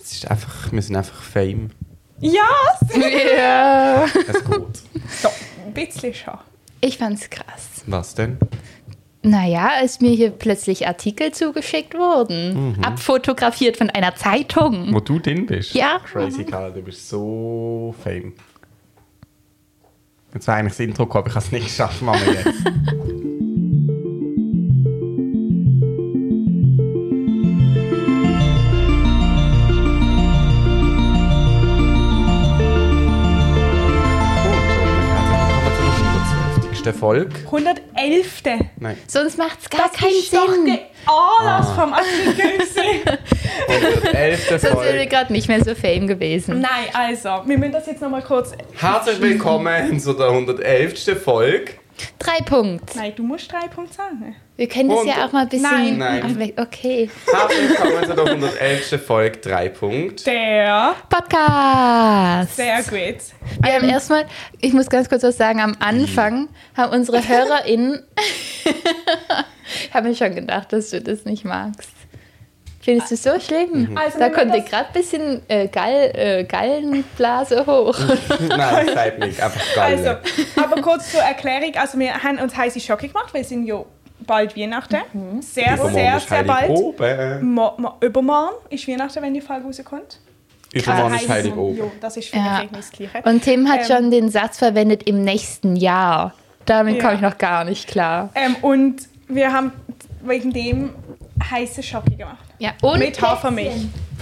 Es ist einfach, wir sind einfach Fame. Ja, Ja. Es geht. so, ein bisschen schon. Ich fand's krass. Was denn? Naja, als mir hier plötzlich Artikel zugeschickt wurden. Abfotografiert von einer Zeitung. Wo du drin bist? Ja. Crazy Carla, du bist so Fame. Jetzt war eigentlich das Intro gekommen, aber ich habe es nicht geschafft, Mama, jetzt. Folge. 111. Nein, Sonst macht's gar Das keinen ist doch Sinn. der Anlass vom Artikel. gewesen. 111. Sonst wäre Folge. gerade nicht mehr so fame gewesen. Nein, also, wir müssen das jetzt nochmal kurz... Herzlich willkommen zu der 111. Folge. Drei Punkte. Nein, du musst drei Punkte sagen. Wir können das Und- ja auch mal ein bisschen. Nein. Nein. Okay. Herzlich willkommen zu der 111. Folge 3 Punkt. Der... Podcast. Sehr gut. Wir haben erstmal, ich muss ganz kurz was sagen, am Anfang haben unsere HörerInnen, ich habe mir schon gedacht, dass du das nicht magst. Findest du so schlimm? Also, da kommt dir gerade ein bisschen äh, Gall, äh, Gallenblase hoch. Nein, das sagt nicht. Einfach geil. Also, aber kurz zur Erklärung. Also, wir haben uns heiße Schocke gemacht. Wir sind ja bald Weihnachten. Sehr, Übermorgen sehr, sehr bald. Heiligabend. Mo mo übermorgen ist Weihnachten, wenn die Folge rauskommt. Übermorgen ist Heilig-. Jo, das ist für Ja. mich das Gleiche. Und Tim hat Ähm. schon den Satz verwendet im nächsten Jahr. Damit Ja. komme ich noch gar nicht klar. Ähm, und wir haben wegen dem heiße Schocke gemacht. Ja, und Mit Hafermilch.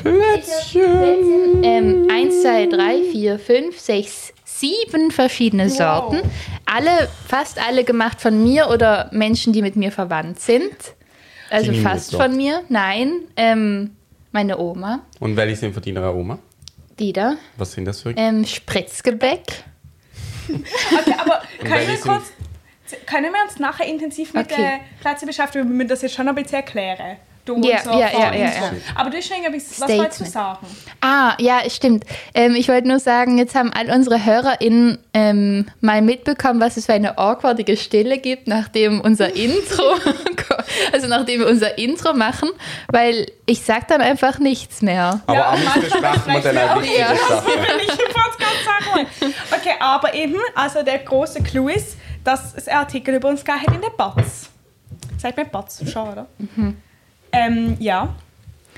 Plätzchen, ähm, 1, 2, 3, 4, 5, 6, 7 verschiedene Sorten. Alle, fast alle gemacht von mir oder Menschen, die mit mir verwandt sind. Also Die fast von mir. Nein, ähm, meine Oma, Und welche sind von deiner Oma? die da. Was sind das für Ähm, Spritzgebäck. Okay, aber können wir kurz... Können wir uns nachher intensiv mit Okay. den Plätzen beschäftigen? Wir müssen das jetzt schon ein bisschen erklären. Du Ja, unser ja, ja, Vorintro. ja, ja. Aber schon irgendwie... Was wolltest du sagen? Ah, ja, stimmt. Ähm, ich wollte nur sagen, jetzt haben all unsere HörerInnen ähm, mal mitbekommen, was es für eine awkwardige Stille gibt, nachdem unser Intro, also nachdem wir unser Intro machen, weil ich sag dann einfach nichts mehr. Aber Ja, manchmal besprechen wir dann auch wichtige auch Sachen. Okay, aber eben, also der große Clou ist, dass es Artikel über uns gegeben hat in der Batz. Sagt mir Batz, schon, oder? Ähm, ja.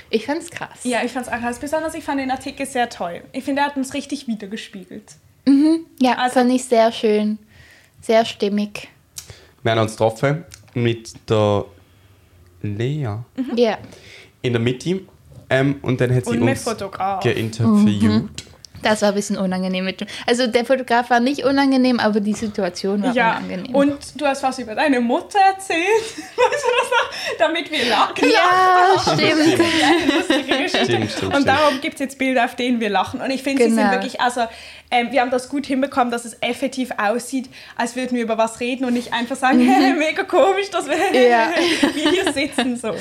Ich fand's krass. Ja, ich fand es auch krass. Besonders, ich fand den Artikel sehr toll. Ich finde, er hat uns richtig wiedergespiegelt. Ja, Also- fand ich sehr schön. Sehr stimmig. Wir haben uns getroffen mit der Lea Ja. in der Mitte. Ähm, und dann hat sie Und uns Fotograf. geinterviewt. Das war ein bisschen unangenehm. Mit, also der Fotograf war nicht unangenehm, aber die Situation war Ja, unangenehm. und du hast was über deine Mutter erzählt. Weißt du das noch? Damit wir lachen. ja, stimmt. eine. Stimmt, stimmt, und darum gibt es jetzt Bilder, auf denen wir lachen. Und ich finde, sie sind Genau. wirklich, also ähm, wir haben das gut hinbekommen, dass es effektiv aussieht, als würden wir über was reden und nicht einfach sagen, mega komisch, dass wir Mhm. Ja. wir hier sitzen. So.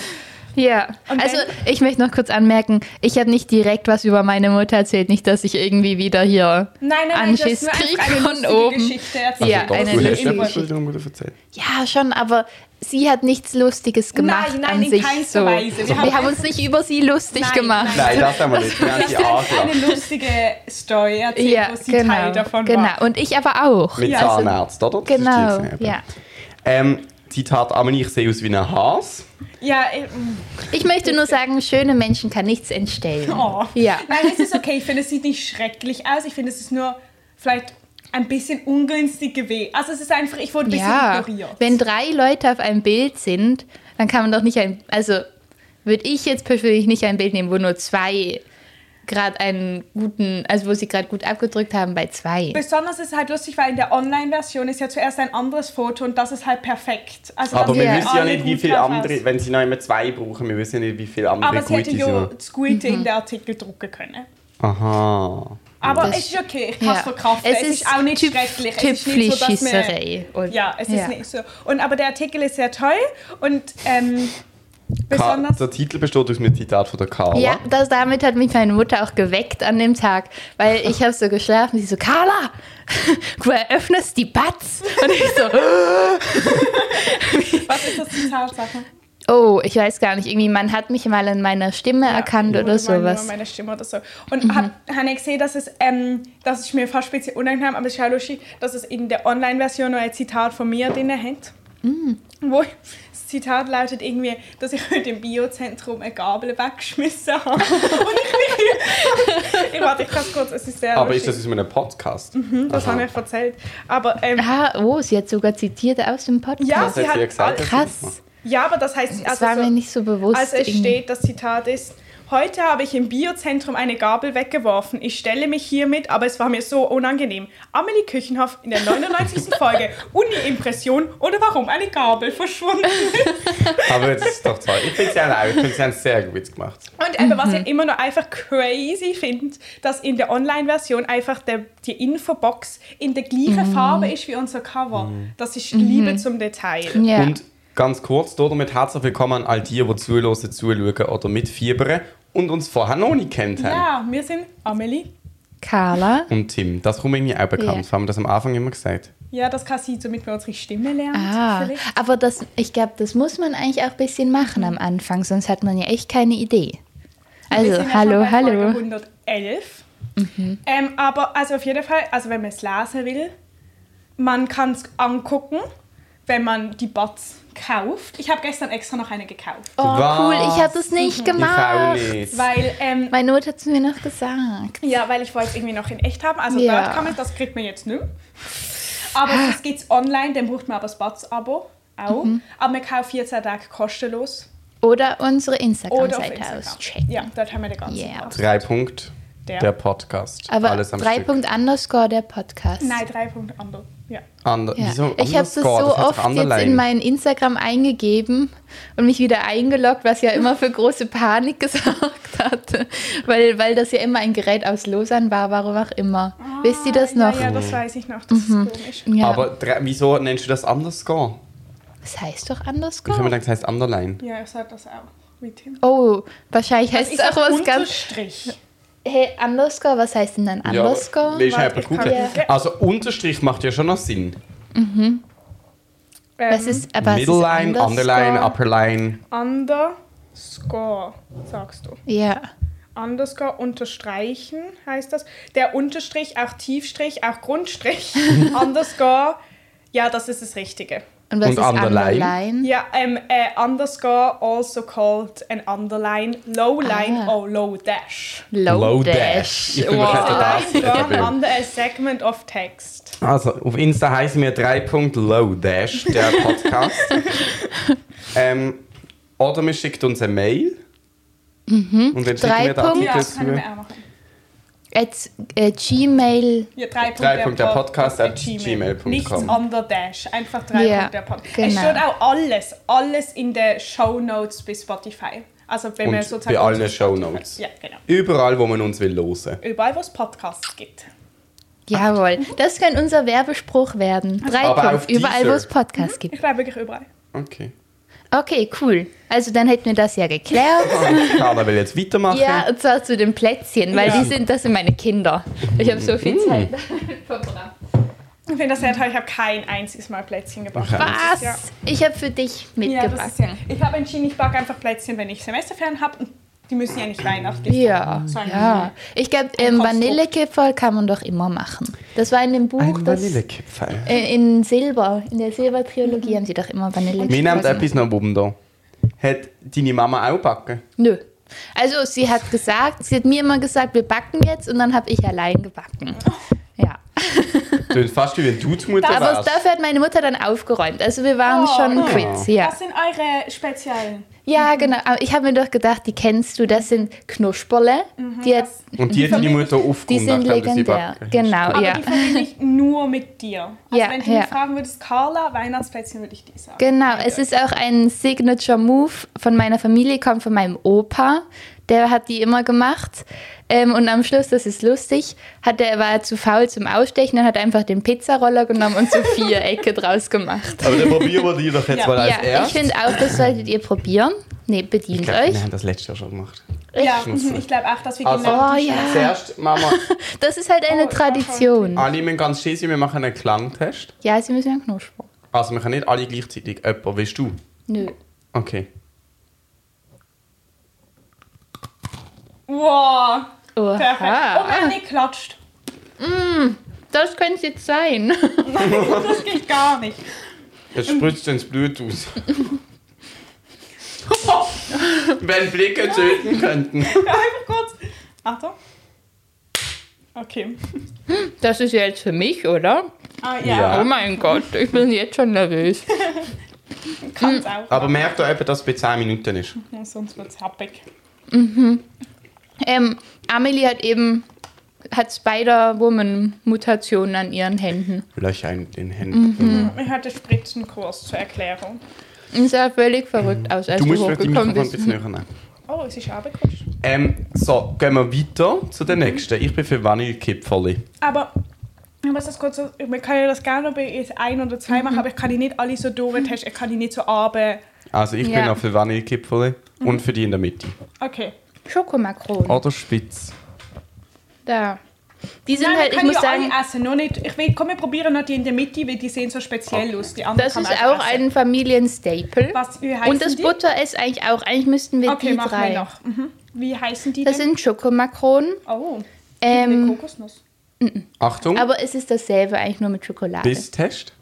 Ja, Und also ich möchte noch kurz anmerken, ich habe nicht direkt was über meine Mutter erzählt, nicht, dass ich irgendwie wieder hier Nein, nein, nein, Anschiss nur krieg einfach eine von oben. Geschichte erzählt. Ja, Also doch, eine lustige Geschichte. Ja, schon, aber sie hat nichts Lustiges gemacht Nein, nein, an in sich keinster so. Weise. Wir Wir, haben haben uns nicht über sie lustig Nein, gemacht. nein. Nein, das haben wir nicht. Wir haben sie eine angelacht. lustige Story erzählt, Ja, wo sie Teil genau, davon genau. war. Und ich aber auch. Mit Ja, Zahnarzt, oder? Das Genau, ja. Ähm, Zitat Amelie, ich sehe aus wie ein Has. Ja, äh, Ich möchte nur sagen, schöne Menschen kann nichts entstellen. oh. Ja. Nein, es ist okay. Ich finde, es sieht nicht schrecklich aus. Ich finde, es ist nur vielleicht ein bisschen ungünstig gewesen. Also es ist einfach, ich wurde ein bisschen Ja, ignoriert. wenn drei Leute auf einem Bild sind, dann kann man doch nicht ein, also würde ich jetzt persönlich nicht ein Bild nehmen, wo nur zwei gerade einen guten, also wo sie gerade gut abgedrückt haben bei zwei. Besonders ist es halt lustig, weil in der Online-Version ist ja zuerst ein anderes Foto und das ist halt perfekt. Also Aber wir wissen ja nicht, wie viele andere, wenn sie noch immer zwei brauchen, wir wissen ja nicht, wie viele andere Aber sie hätte ja das Gute in den Artikel drucken können. Aha. Aber Das- es ist okay, ich kann es Ja. verkraften. Es, ist auch nicht Typ- schrecklich. Es ist nicht so, dass. Und- Ja, es ist ja. nicht so. Und, aber der Artikel ist sehr toll und ähm, Ka besonders... der Titel besteht aus einem Zitat von der Carla. Ja, das, damit hat mich meine Mutter auch geweckt an dem Tag, weil ich habe so geschlafen, sie so, Carla, du eröffnest die Batz. Und ich so, Was ist das Zitat, mal? Oh, ich weiß gar nicht. Irgendwie, man hat mich mal in meiner Stimme erkannt Ja, oder mal nur sowas. meine Stimme oder so. Und hab, habe ich gesehen, dass es, ähm, das ist mir fast ein bisschen unangenehm, aber es ist auch lustig, dass es in der Online-Version noch ein Zitat von mir drin hat. Wo das Zitat lautet irgendwie, dass ich heute im Biozentrum eine Gabel weggeschmissen habe. Und ich, ich warte, ich kann es kurz, es ist sehr Aber ist lustig. das in einem Podcast? das habe ich erzählt. Aber ähm, Ah, oh, sie hat sogar zitiert aus dem Podcast. ja, sie hat hat gesagt? Krass. Ja, aber das heißt, Das also war so, mir nicht so bewusst. Also es irgendwie. steht, das Zitat ist, heute habe ich im Biozentrum eine Gabel weggeworfen. Ich stelle mich hiermit, aber es war mir so unangenehm. Amelie Küchenhoff in der 99. Folge, Uni-Impression oder warum eine Gabel verschwunden ist. Aber das ist doch toll. Ich finde sie auch, ich finde sie haben sehr gut gemacht. Und eben, was ich immer noch einfach crazy finde, dass in der Online-Version einfach der, die Infobox in der gleichen Farbe ist wie unser Cover. Das ist Liebe zum Detail. Ja. Und ganz kurz, damit herzlich willkommen an all die, die zuhören, zuschauen oder mitfiebern und uns vorher noch nicht kennt haben. Ja, wir sind Amelie. Carla. Und Tim, das kommt mir irgendwie auch bekannt. Vor. Haben wir das am Anfang immer gesagt? Ja, das kann sein, damit wir unsere Stimme lernen. Ah, vielleicht. aber das, ich glaube, das muss man eigentlich auch ein bisschen machen am Anfang, sonst hat man ja echt keine Idee. Wir Also, sind ja hallo, schon bei Folge hallo. 111. Ähm, aber also auf jeden Fall, also wenn man es lesen will, man kann es angucken, wenn man die Bots kauft. Ich habe gestern extra noch eine gekauft. Oh, Was? cool, ich habe das nicht Ich auch gemacht. nicht. Weil, ähm, Meine Mutter hat es mir noch gesagt. ja, weil ich wollte es irgendwie noch in echt haben. Also Ja. dort kann man, das kriegt man jetzt nicht. Aber das gibt es online, dann braucht man aber das Bots-Abo auch. Aber man kauft 14 Tage kostenlos. Oder unsere Instagram-Seite Instagram. auschecken. Ja, dort haben wir den ganzen Yeah. Drei Punkt, Der. der, Podcast. Aber Alles am 3 Stück. Punkt Underscore der Podcast. Nein, drei Punkte andere. Ja. Ander, Ja. Wieso ich habe das so Underscore? Oft jetzt in mein Instagram eingegeben und mich wieder eingeloggt, was ja immer für große Panik gesorgt hatte, weil, weil das ja immer ein Gerät aus Lausanne war, warum auch immer. Wisst ihr das noch? Ja, ja, das weiß ich noch. Das ist komisch. Ja. Aber wieso nennst du das Underscore? das heißt doch Ich habe mir Underscore. gedacht, das heißt Underline. Ja, ich sage das auch. Tim. Oh, wahrscheinlich heißt Ich es auch was ganz. Unterstrich. Hey, Underscore, was heißt denn dann Underscore? Ja, ich googeln. Ja. Also Unterstrich macht ja schon noch Sinn. Ähm, was ist, aber was ist Middle line, Underscore? Underline, Upper line. Underscore, sagst du. Ja. Underscore unterstreichen heißt das. Der Unterstrich, auch Tiefstrich, auch Grundstrich. Underscore, ja, das ist das Richtige. Und was Und ist Underline? Mhm. Ja, ähm, äh, underscore, also called an underline, low line Ah. or low dash. Low, Low Dash. Dash. Ich bin Wow. das under a segment of text. Also, auf Insta heißen wir 3.low Dash, der Podcast. ähm, oder man schickt uns eine Mail. Und dann schicken wir den Artikel Ja, das können zu. Jetzt äh, Gmail. Ja, drei Drei Punkte der Pod- Podcast at Gmail. gmail.com. Nichts under dash, einfach drei Ja, Punkte der Podcast. genau. Es steht auch alles, alles in den Show Notes bei Spotify. Also wenn man Und sozusagen bei allen Spotify- Shownotes. Ja, genau. Überall, wo man uns will hören. Überall, wo es Podcasts gibt. Jawohl. Das könnte unser Werbespruch werden. Drei Punkte. Überall, wo es Podcasts gibt. Ich glaube wirklich überall. Okay. Okay, cool. Also dann hätten wir das ja geklärt. Carla will jetzt weitermachen. Ja, und zwar zu den Plätzchen, weil Ja. die sind, das sind meine Kinder. Ich habe so viel Mm. Zeit verbracht. Ich finde das sehr toll, ich habe kein einziges Mal Plätzchen gebacken. Was? Ja. Ich habe für dich Ja, ist ja. mitgebracht. Ich habe entschieden, ich backe einfach Plätzchen, wenn ich Semesterferien habe. Und die müssen ja nicht weihnachtlich Ja, sein. ja. Ich glaube, ähm. Vanillekipferl kann man doch immer machen. Das war in dem Buch, Ein Vanillekipferl. äh, in Silber, in der Silber-Trilogie haben sie doch immer Vanillekipferl. Mir nimmt etwas noch Wunder. Hat deine Mama auch backen? Nö. Also sie hat gesagt, sie hat mir immer gesagt, wir backen jetzt und dann habe ich allein gebacken. Ja. Tönt fast wie wenn du die Mutter Aber wärst. dafür hat meine Mutter dann aufgeräumt. Also wir waren Oh. schon quitt. Ja, Was sind eure speziellen? Ja genau. Aber ich habe mir doch gedacht, die kennst du. Das sind Knusperle. Die, hat, Und die hat deine Mutter die aufgeräumt, sind sie legendär. hast. Genau, Aber ja. die verbinde ich nur mit dir. Also Ja, wenn du ja. mich fragen würdest, Carla, Weihnachtsplätzchen, würde ich die sagen. Genau, es ist auch ein Signature Move von meiner Familie, kommt von meinem Opa. Der hat die immer gemacht. Ähm, und am Schluss, das ist lustig, hat er, war er zu faul zum Ausstechen und hat einfach den Pizzaroller genommen und so vier Ecke draus gemacht. Aber dann probieren wir die doch jetzt Ja. mal als Ja, ich erstes. finde auch, das solltet ihr probieren. Ne, Ich bedient glaub, euch. Wir haben das letztes Jahr schon gemacht. Ja, mhm, ich glaube auch, dass wir Also- genau Oh die ja. Zuerst, Mama, Das ist halt eine Oh, ich Tradition. alle müssen ganz schön sein, wir machen einen Klangtest. Ja, sie müssen ja knuspern. Also wir können nicht alle gleichzeitig. Jemand, willst du? Nö. Okay. Wow. Perfekt. Oh, Oha. haben nicht geklatscht. Das könnte es jetzt sein. Das geht gar nicht. Jetzt spritzt ins Blut aus. Wenn Blicke töten könnten. Einfach kurz. Achtung. Okay. Das ist jetzt für mich, oder? Ah, Ja. ja. Oh mein Gott, ich bin jetzt schon nervös. Kann's auch. Aber merkt doch eben, dass es bei 10 Minuten ist. Ja, sonst wird's happig. Ähm, Amelie hat eben hat Spider-Woman-Mutationen an ihren Händen. Löcher in den Händen. Ich hatte Spritzenkurs zur Erklärung. Und sah völlig verrückt aus, als Du du, musst vielleicht die hochgekommen Mikrofon ein bist. bisschen näher nehmen. Oh, es ist abgerutscht. Ähm, so, gehen wir weiter zu der nächsten. Ich bin für Vanillekipferli. Aber ich muss das kurz man kann ja das gerne bei jetzt ein oder zwei machen, aber ich kann die nicht alle so durchtesten, ich kann die nicht so aber. Also ich bin Ja. auch für Vanillekipferli und für die in der Mitte. Okay. Schokomakronen. Oder spitz. Da. Die sind Nein, halt, ich muss ja sagen, alle essen, nur nicht. Ich will, komm, wir probieren noch die in der Mitte, weil die sehen so speziell aus. Die anderen das ist auch essen. ein Familienstaple. Was, wie heißen Und das die? Butter ist eigentlich auch. Eigentlich müssten wir Okay, die machen drei. wir noch. Mhm. Wie heißen die Das denn? sind Schokomakronen. Oh, Ähm, Kokosnuss. Achtung, aber es ist dasselbe, eigentlich nur mit Schokolade. Bisstest.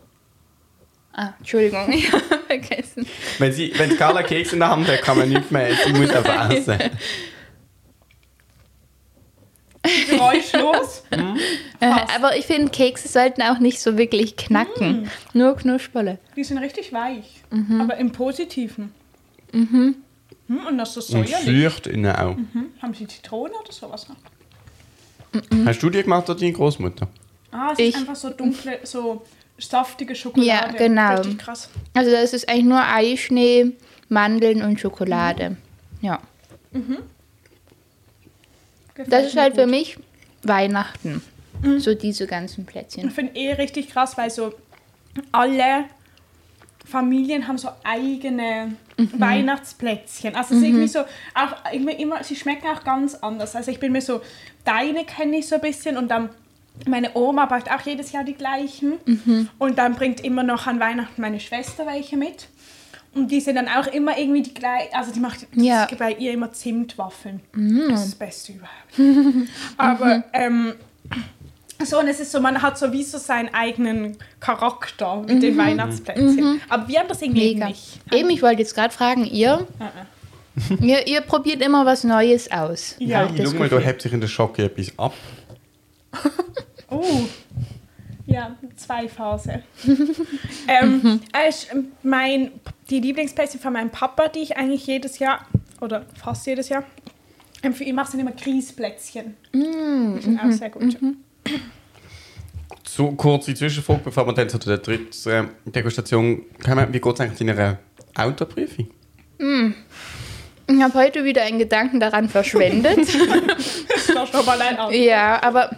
Ah, Entschuldigung, ich habe vergessen. Wenn, sie, wenn Carla Keks in der Hand hat, kann man nicht mehr essen. Sie muss einfach essen. Geräuschlos. Äh, aber ich finde, Kekse sollten auch nicht so wirklich knacken. Nur Knusperle. Die sind richtig weich. Mhm. Aber im Positiven. Mhm. Und das ist so Und säuerlich. feucht innen auch. Mhm. Haben sie Zitrone oder sowas noch? Hast du die gemacht oder deine Großmutter? Ah, es Ich- ist einfach so dunkle, so saftige Schokolade. Ja, genau. Richtig krass. Also das ist eigentlich nur Eischnee, Mandeln und Schokolade. Ja. Gefällt Das ist halt für gut. mich Weihnachten. So diese ganzen Plätzchen. Ich finde eh richtig krass, weil so alle Familien haben so eigene Mhm. Weihnachtsplätzchen. Also es ist irgendwie so, auch irgendwie immer, sie schmecken auch ganz anders. Also ich bin mir so, deine kenne ich so ein bisschen und dann meine Oma backt auch jedes Jahr die gleichen. Mhm. Und dann bringt immer noch an Weihnachten meine Schwester welche mit. Und die sind dann auch immer irgendwie die gleichen. Also die macht Ja. bei ihr immer Zimtwaffeln. Das ist das Beste überhaupt. Aber ähm, so, und es ist so, man hat sowieso seinen eigenen Charakter mit den Weihnachtsplätzchen. Aber wir haben das irgendwie Mega. nicht. Eben, ich wollte jetzt gerade fragen, ihr? ihr? Ihr probiert immer was Neues aus. Ja. hab ich mal, da hebt sich in der Schocke etwas ab. Oh. Ja, zwei Phase. ähm, äh, ist mein, die Lieblingsplätzchen von meinem Papa, die ich eigentlich jedes Jahr, oder fast jedes Jahr, ähm, für ihn mache, sind immer Grießplätzchen. die sind auch sehr gut. So kurze Zwischenfrage, bevor wir dann zu der dritten äh, Degustation kommen. Wie geht es eigentlich deiner Autoprüfung? Ich habe heute wieder einen Gedanken daran verschwendet. War schon mal ein Auto. ja, aber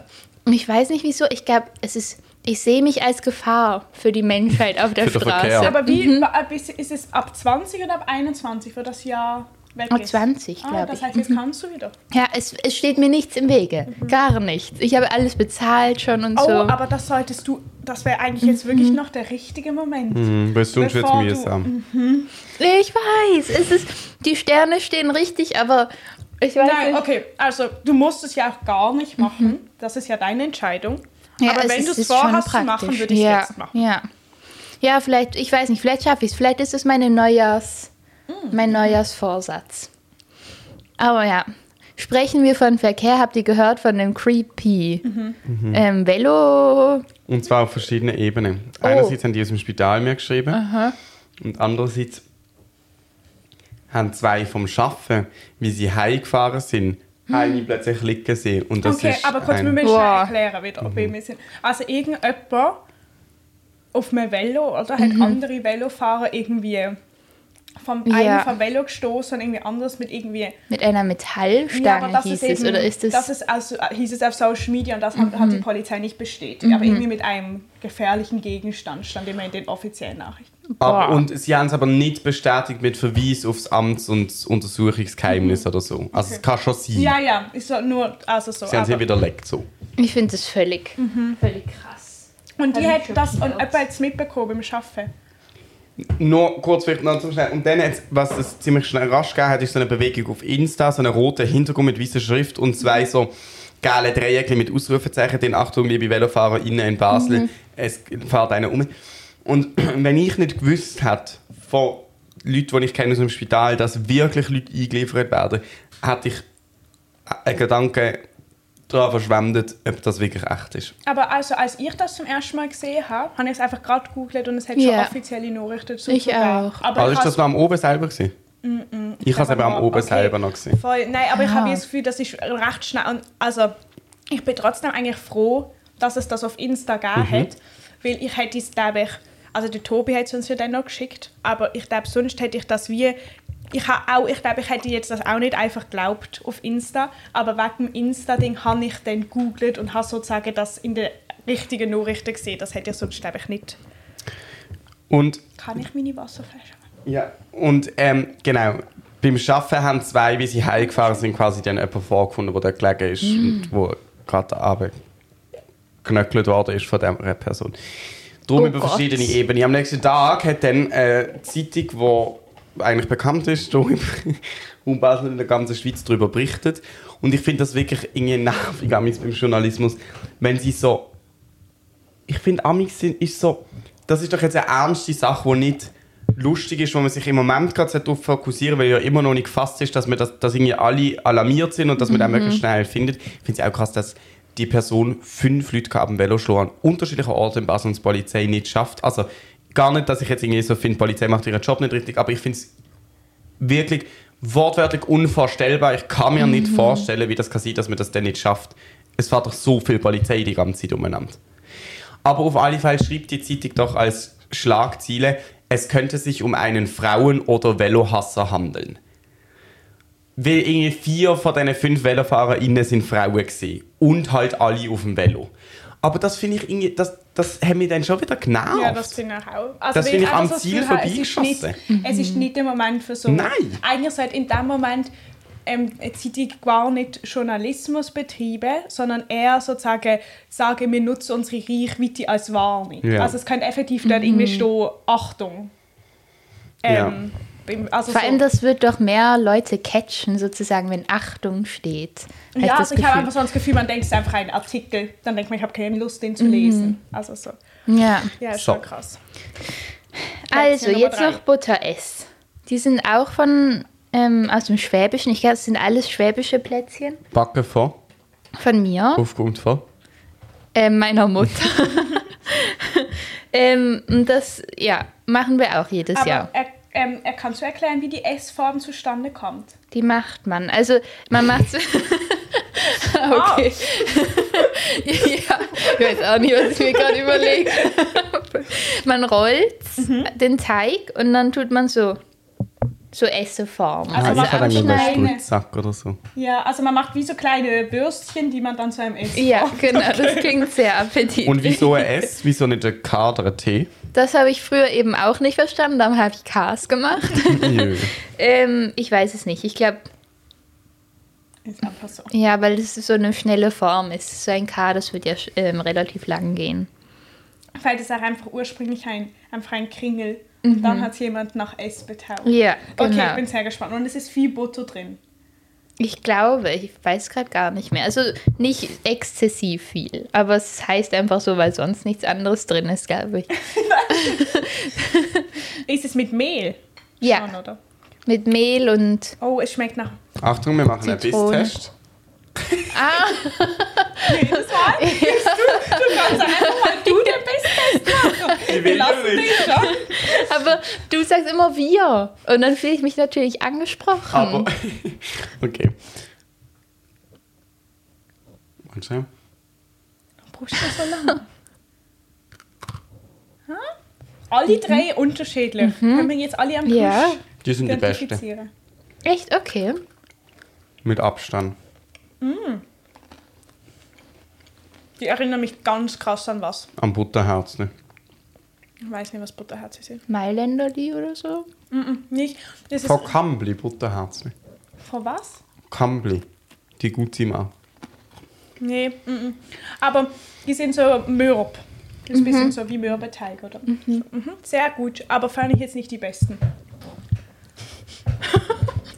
ich weiß nicht wieso. Ich glaube, es ist. Ich sehe mich als Gefahr für die Menschheit auf der Für Straße. Verkehr. Aber wie, bis- ist es ab 20 oder ab 21 für das Jahr weg Ab ist? 20, Ah, glaube das ich. heißt, jetzt kannst du wieder. Ja, es, es steht mir nichts im Wege. Gar nichts. Ich habe alles bezahlt schon und Oh, so. aber das solltest du, das wäre eigentlich jetzt wirklich noch der richtige Moment. Hm, weil sonst wird es Bevor du- mühsam. Ich weiß, es ist, die Sterne stehen richtig, aber ich weiß Nein, nicht. okay, also du musst es ja auch gar nicht machen. Das ist ja deine Entscheidung. Ja, aber es wenn du es vorhast zu machen, würde ich es ja, jetzt machen. Ja. ja, vielleicht, ich weiß nicht, vielleicht schaffe ich es. Vielleicht ist es meine Neujahrs, Mm. mein Neujahrsvorsatz. Aber ja, sprechen wir von Verkehr. Habt ihr gehört von dem Creepy Mhm. ähm, Velo? Und zwar auf verschiedenen Ebenen. Oh. Einerseits haben die aus dem Spital mir geschrieben und andererseits haben zwei vom Schaffen, wie sie heimgefahren sind, eine plötzlich liegen sehen. Und das Okay, ist aber kurz, wir ein, müssen Boah. schnell erklären, wieder, ob wir sind. Also irgendjemand auf einem Velo oder hat Mhm. andere Velofahrer irgendwie vom Ja. einen vom Velo gestoßen und irgendwie anders mit irgendwie Mit einer Metallstange das hieß ist es. eben- Oder ist es. Das ist also, hieß es auf Social Media und das hat, Mhm. hat die Polizei nicht bestätigt. Aber irgendwie mit einem gefährlichen Gegenstand stand immer in den offiziellen Nachrichten. aber, und sie haben es aber nicht bestätigt mit Verweis aufs Amts- und Untersuchungsgeheimnis oder so. Also es kann schon sein. Mhm. Ja, ja, ist so nur also so. Sie haben sie aber- widerlegt so. ich finde das völlig, Mhm. völlig krass. und die hat das und jemand mitbekommen beim Arbeiten. Nur kurz vielleicht noch zum Schnell. Und dann, hat's- was es ziemlich schnell rasch gegeben hat, ist so eine Bewegung auf Insta, so eine rote Hintergrund mit weißer Schrift und zwei so geile Dreiecke mit Ausrufezeichen. Den Achtung, liebe VelofahrerInnen in Basel, es fährt einer um. Und wenn ich nicht gewusst hätte, von Leuten, die ich kenne aus dem Spital, dass wirklich Leute eingeliefert werden, hätte ich einen Gedanken daran verschwendet, ob das wirklich echt ist. Aber also, als ich das zum ersten Mal gesehen habe, habe ich es einfach gerade gegoogelt und es hat Ja. schon offizielle Nachrichten dazu Ich gegeben. auch. Aber Also ich ist das noch am Oben selber gewesen? Ich habe es eben am Oben okay. selber noch gesehen. Voll. Nein, aber ich Ah. habe das Gefühl, das ist recht schnell. Und also, ich bin trotzdem eigentlich froh, dass es das auf Insta gegeben Mhm. hat. Weil ich hätte es, glaube ich, also der Tobi hat es uns ja dann noch geschickt, aber ich glaube, sonst hätte ich das wie, ich habe auch, ich glaube, ich hätte jetzt das auch nicht einfach geglaubt auf Insta, aber wegen dem Insta-Ding habe ich dann gegoogelt und habe sozusagen das in den richtigen Nachrichten gesehen. Das hätte ich sonst, glaube ich, nicht. Und Kann ich meine Wasserflasche? Ja, und ähm, genau. Beim Arbeiten haben zwei, wie sie heimgefahren sind, quasi dann jemanden vorgefunden, der dort gelegen ist und wo gerade Abend geknöckelt worden ist von dieser Person. Darum Oh über Gott. verschiedene Ebenen. Am nächsten Tag hat dann äh, die Zeitung, die eigentlich bekannt ist, Raum Basel in der ganzen Schweiz darüber berichtet. Und ich finde das wirklich irgendwie nervig beim Journalismus, wenn sie so ich finde, Amix sind, ist so, das ist doch jetzt eine ernste Sache, die nicht lustig ist, wo man sich im Moment gerade darauf fokussieren weil ja immer noch nicht gefasst ist, dass, wir das, dass irgendwie alle alarmiert sind und dass man den möglichst schnell findet. Ich finde es auch krass, dass die Person fünf Leute am Velo schlagen an unterschiedlichen Orten in Basel und die Polizei nicht schafft. Also gar nicht, dass ich jetzt irgendwie so finde, die Polizei macht ihren Job nicht richtig, aber ich finde es wirklich wortwörtlich unvorstellbar. Ich kann mir nicht vorstellen, wie das kann sein, dass man das dann nicht schafft. Es fährt doch so viel Polizei die ganze Zeit umeinander. Aber auf alle Fälle schrieb die Zeitung doch als Schlagziele, es könnte sich um einen Frauen- oder Velohasser handeln. Weil irgendwie vier von diesen fünf VelofahrerInnen sind Frauen gewesen. Und halt alle auf dem Velo. Aber das finde ich irgendwie, das, das hat mich dann schon wieder genervt. Ja, das finde ich auch. Also, Das finde ich einfach am Ziel habe, es ist vorbeigeschossen. nicht- Es ist nicht der Moment für so. Nein. Eigentlich sollte in dem Moment ähm, eine Zeitung gar nicht Journalismus betreiben, sondern eher sozusagen sagen, wir nutzen unsere Reichweite als Warnung. Ja. Also es könnte effektiv dort irgendwie stehen, Achtung. Ähm, Ja. Also Vor so. allem, das wird doch mehr Leute catchen, sozusagen, wenn Achtung steht. Ja, das also ich habe einfach so das Gefühl, man denkt, es ist einfach ein Artikel. Dann denkt man, ich habe keine Lust, den zu Mhm. lesen. Also so. Ja. Ja, ist So. schon krass. Also, jetzt drei. noch Butter S. Die sind auch von ähm, aus dem Schwäbischen. Ich glaube, es sind alles schwäbische Plätzchen. Backen vor, Von mir, aufgrund vor. ähm, meiner Mutter. ähm, und das, ja, machen wir auch jedes Aber Jahr. er, ähm, er kannst du erklären, wie die S-Form zustande kommt? Die macht man. Also, man macht Okay. ja, ich weiß auch nicht, was ich mir gerade überlegt habe. Man rollt Mhm. den Teig und dann tut man so, so Esseform. Also ah, man ich habe kann dann. Spritzsack oder so. Ja, also man macht wie so kleine Bürstchen, die man dann zu einem isst. Ja, genau, das klingt sehr appetitlich. Und wieso ein S? Wieso nicht ein K oder ein T? Das habe ich früher eben auch nicht verstanden, darum habe ich Ks gemacht. Ähm, ich weiß es nicht. Ich glaube, Ist einfach so. ja, weil es so eine schnelle Form ist. So ein K, das wird ja ähm, relativ lang gehen. Weil das auch einfach ursprünglich ein, einfach ein Kringel. Und dann hat es jemand nach S betaucht. Ja, Okay, genau. ich bin sehr gespannt. Und es ist viel Butter drin. Ich glaube, ich weiß gerade gar nicht mehr. Also nicht exzessiv viel, aber es heißt einfach so, weil sonst nichts anderes drin ist, glaube ich. Ist es mit Mehl? Ja. Schon, oder? Mit Mehl und. Oh, es schmeckt nach... Achtung, wir machen einen. Bisstest. Ah, Jedes Mal? Du, du kannst einfach mal du der Besttest machen. Ich will Wir lassen nicht. dich schon. aber du sagst immer wir. Und dann fühle ich mich natürlich angesprochen. Aber. okay. Und schnell. Brauchst du so lange? Hä? Alle drei unterschiedlich. Können wir jetzt alle am Tisch Ja. Die sind die besten. Echt? Okay. Mit Abstand. Die erinnern mich ganz krass an was. Am Butterherz. Ne? Ich weiß nicht, was Butterherze sind. Mailänderli oder so? Mhm, nicht. Das ist Von Kambli, Butterherz. Ne? von was? Kambli. Die gut sind auch. Nee, mhm. aber die sind so mürb. Das ist ein bisschen so wie Mürbeteig, oder? Mhm. Mhm. Sehr gut, aber fand ich jetzt nicht die besten.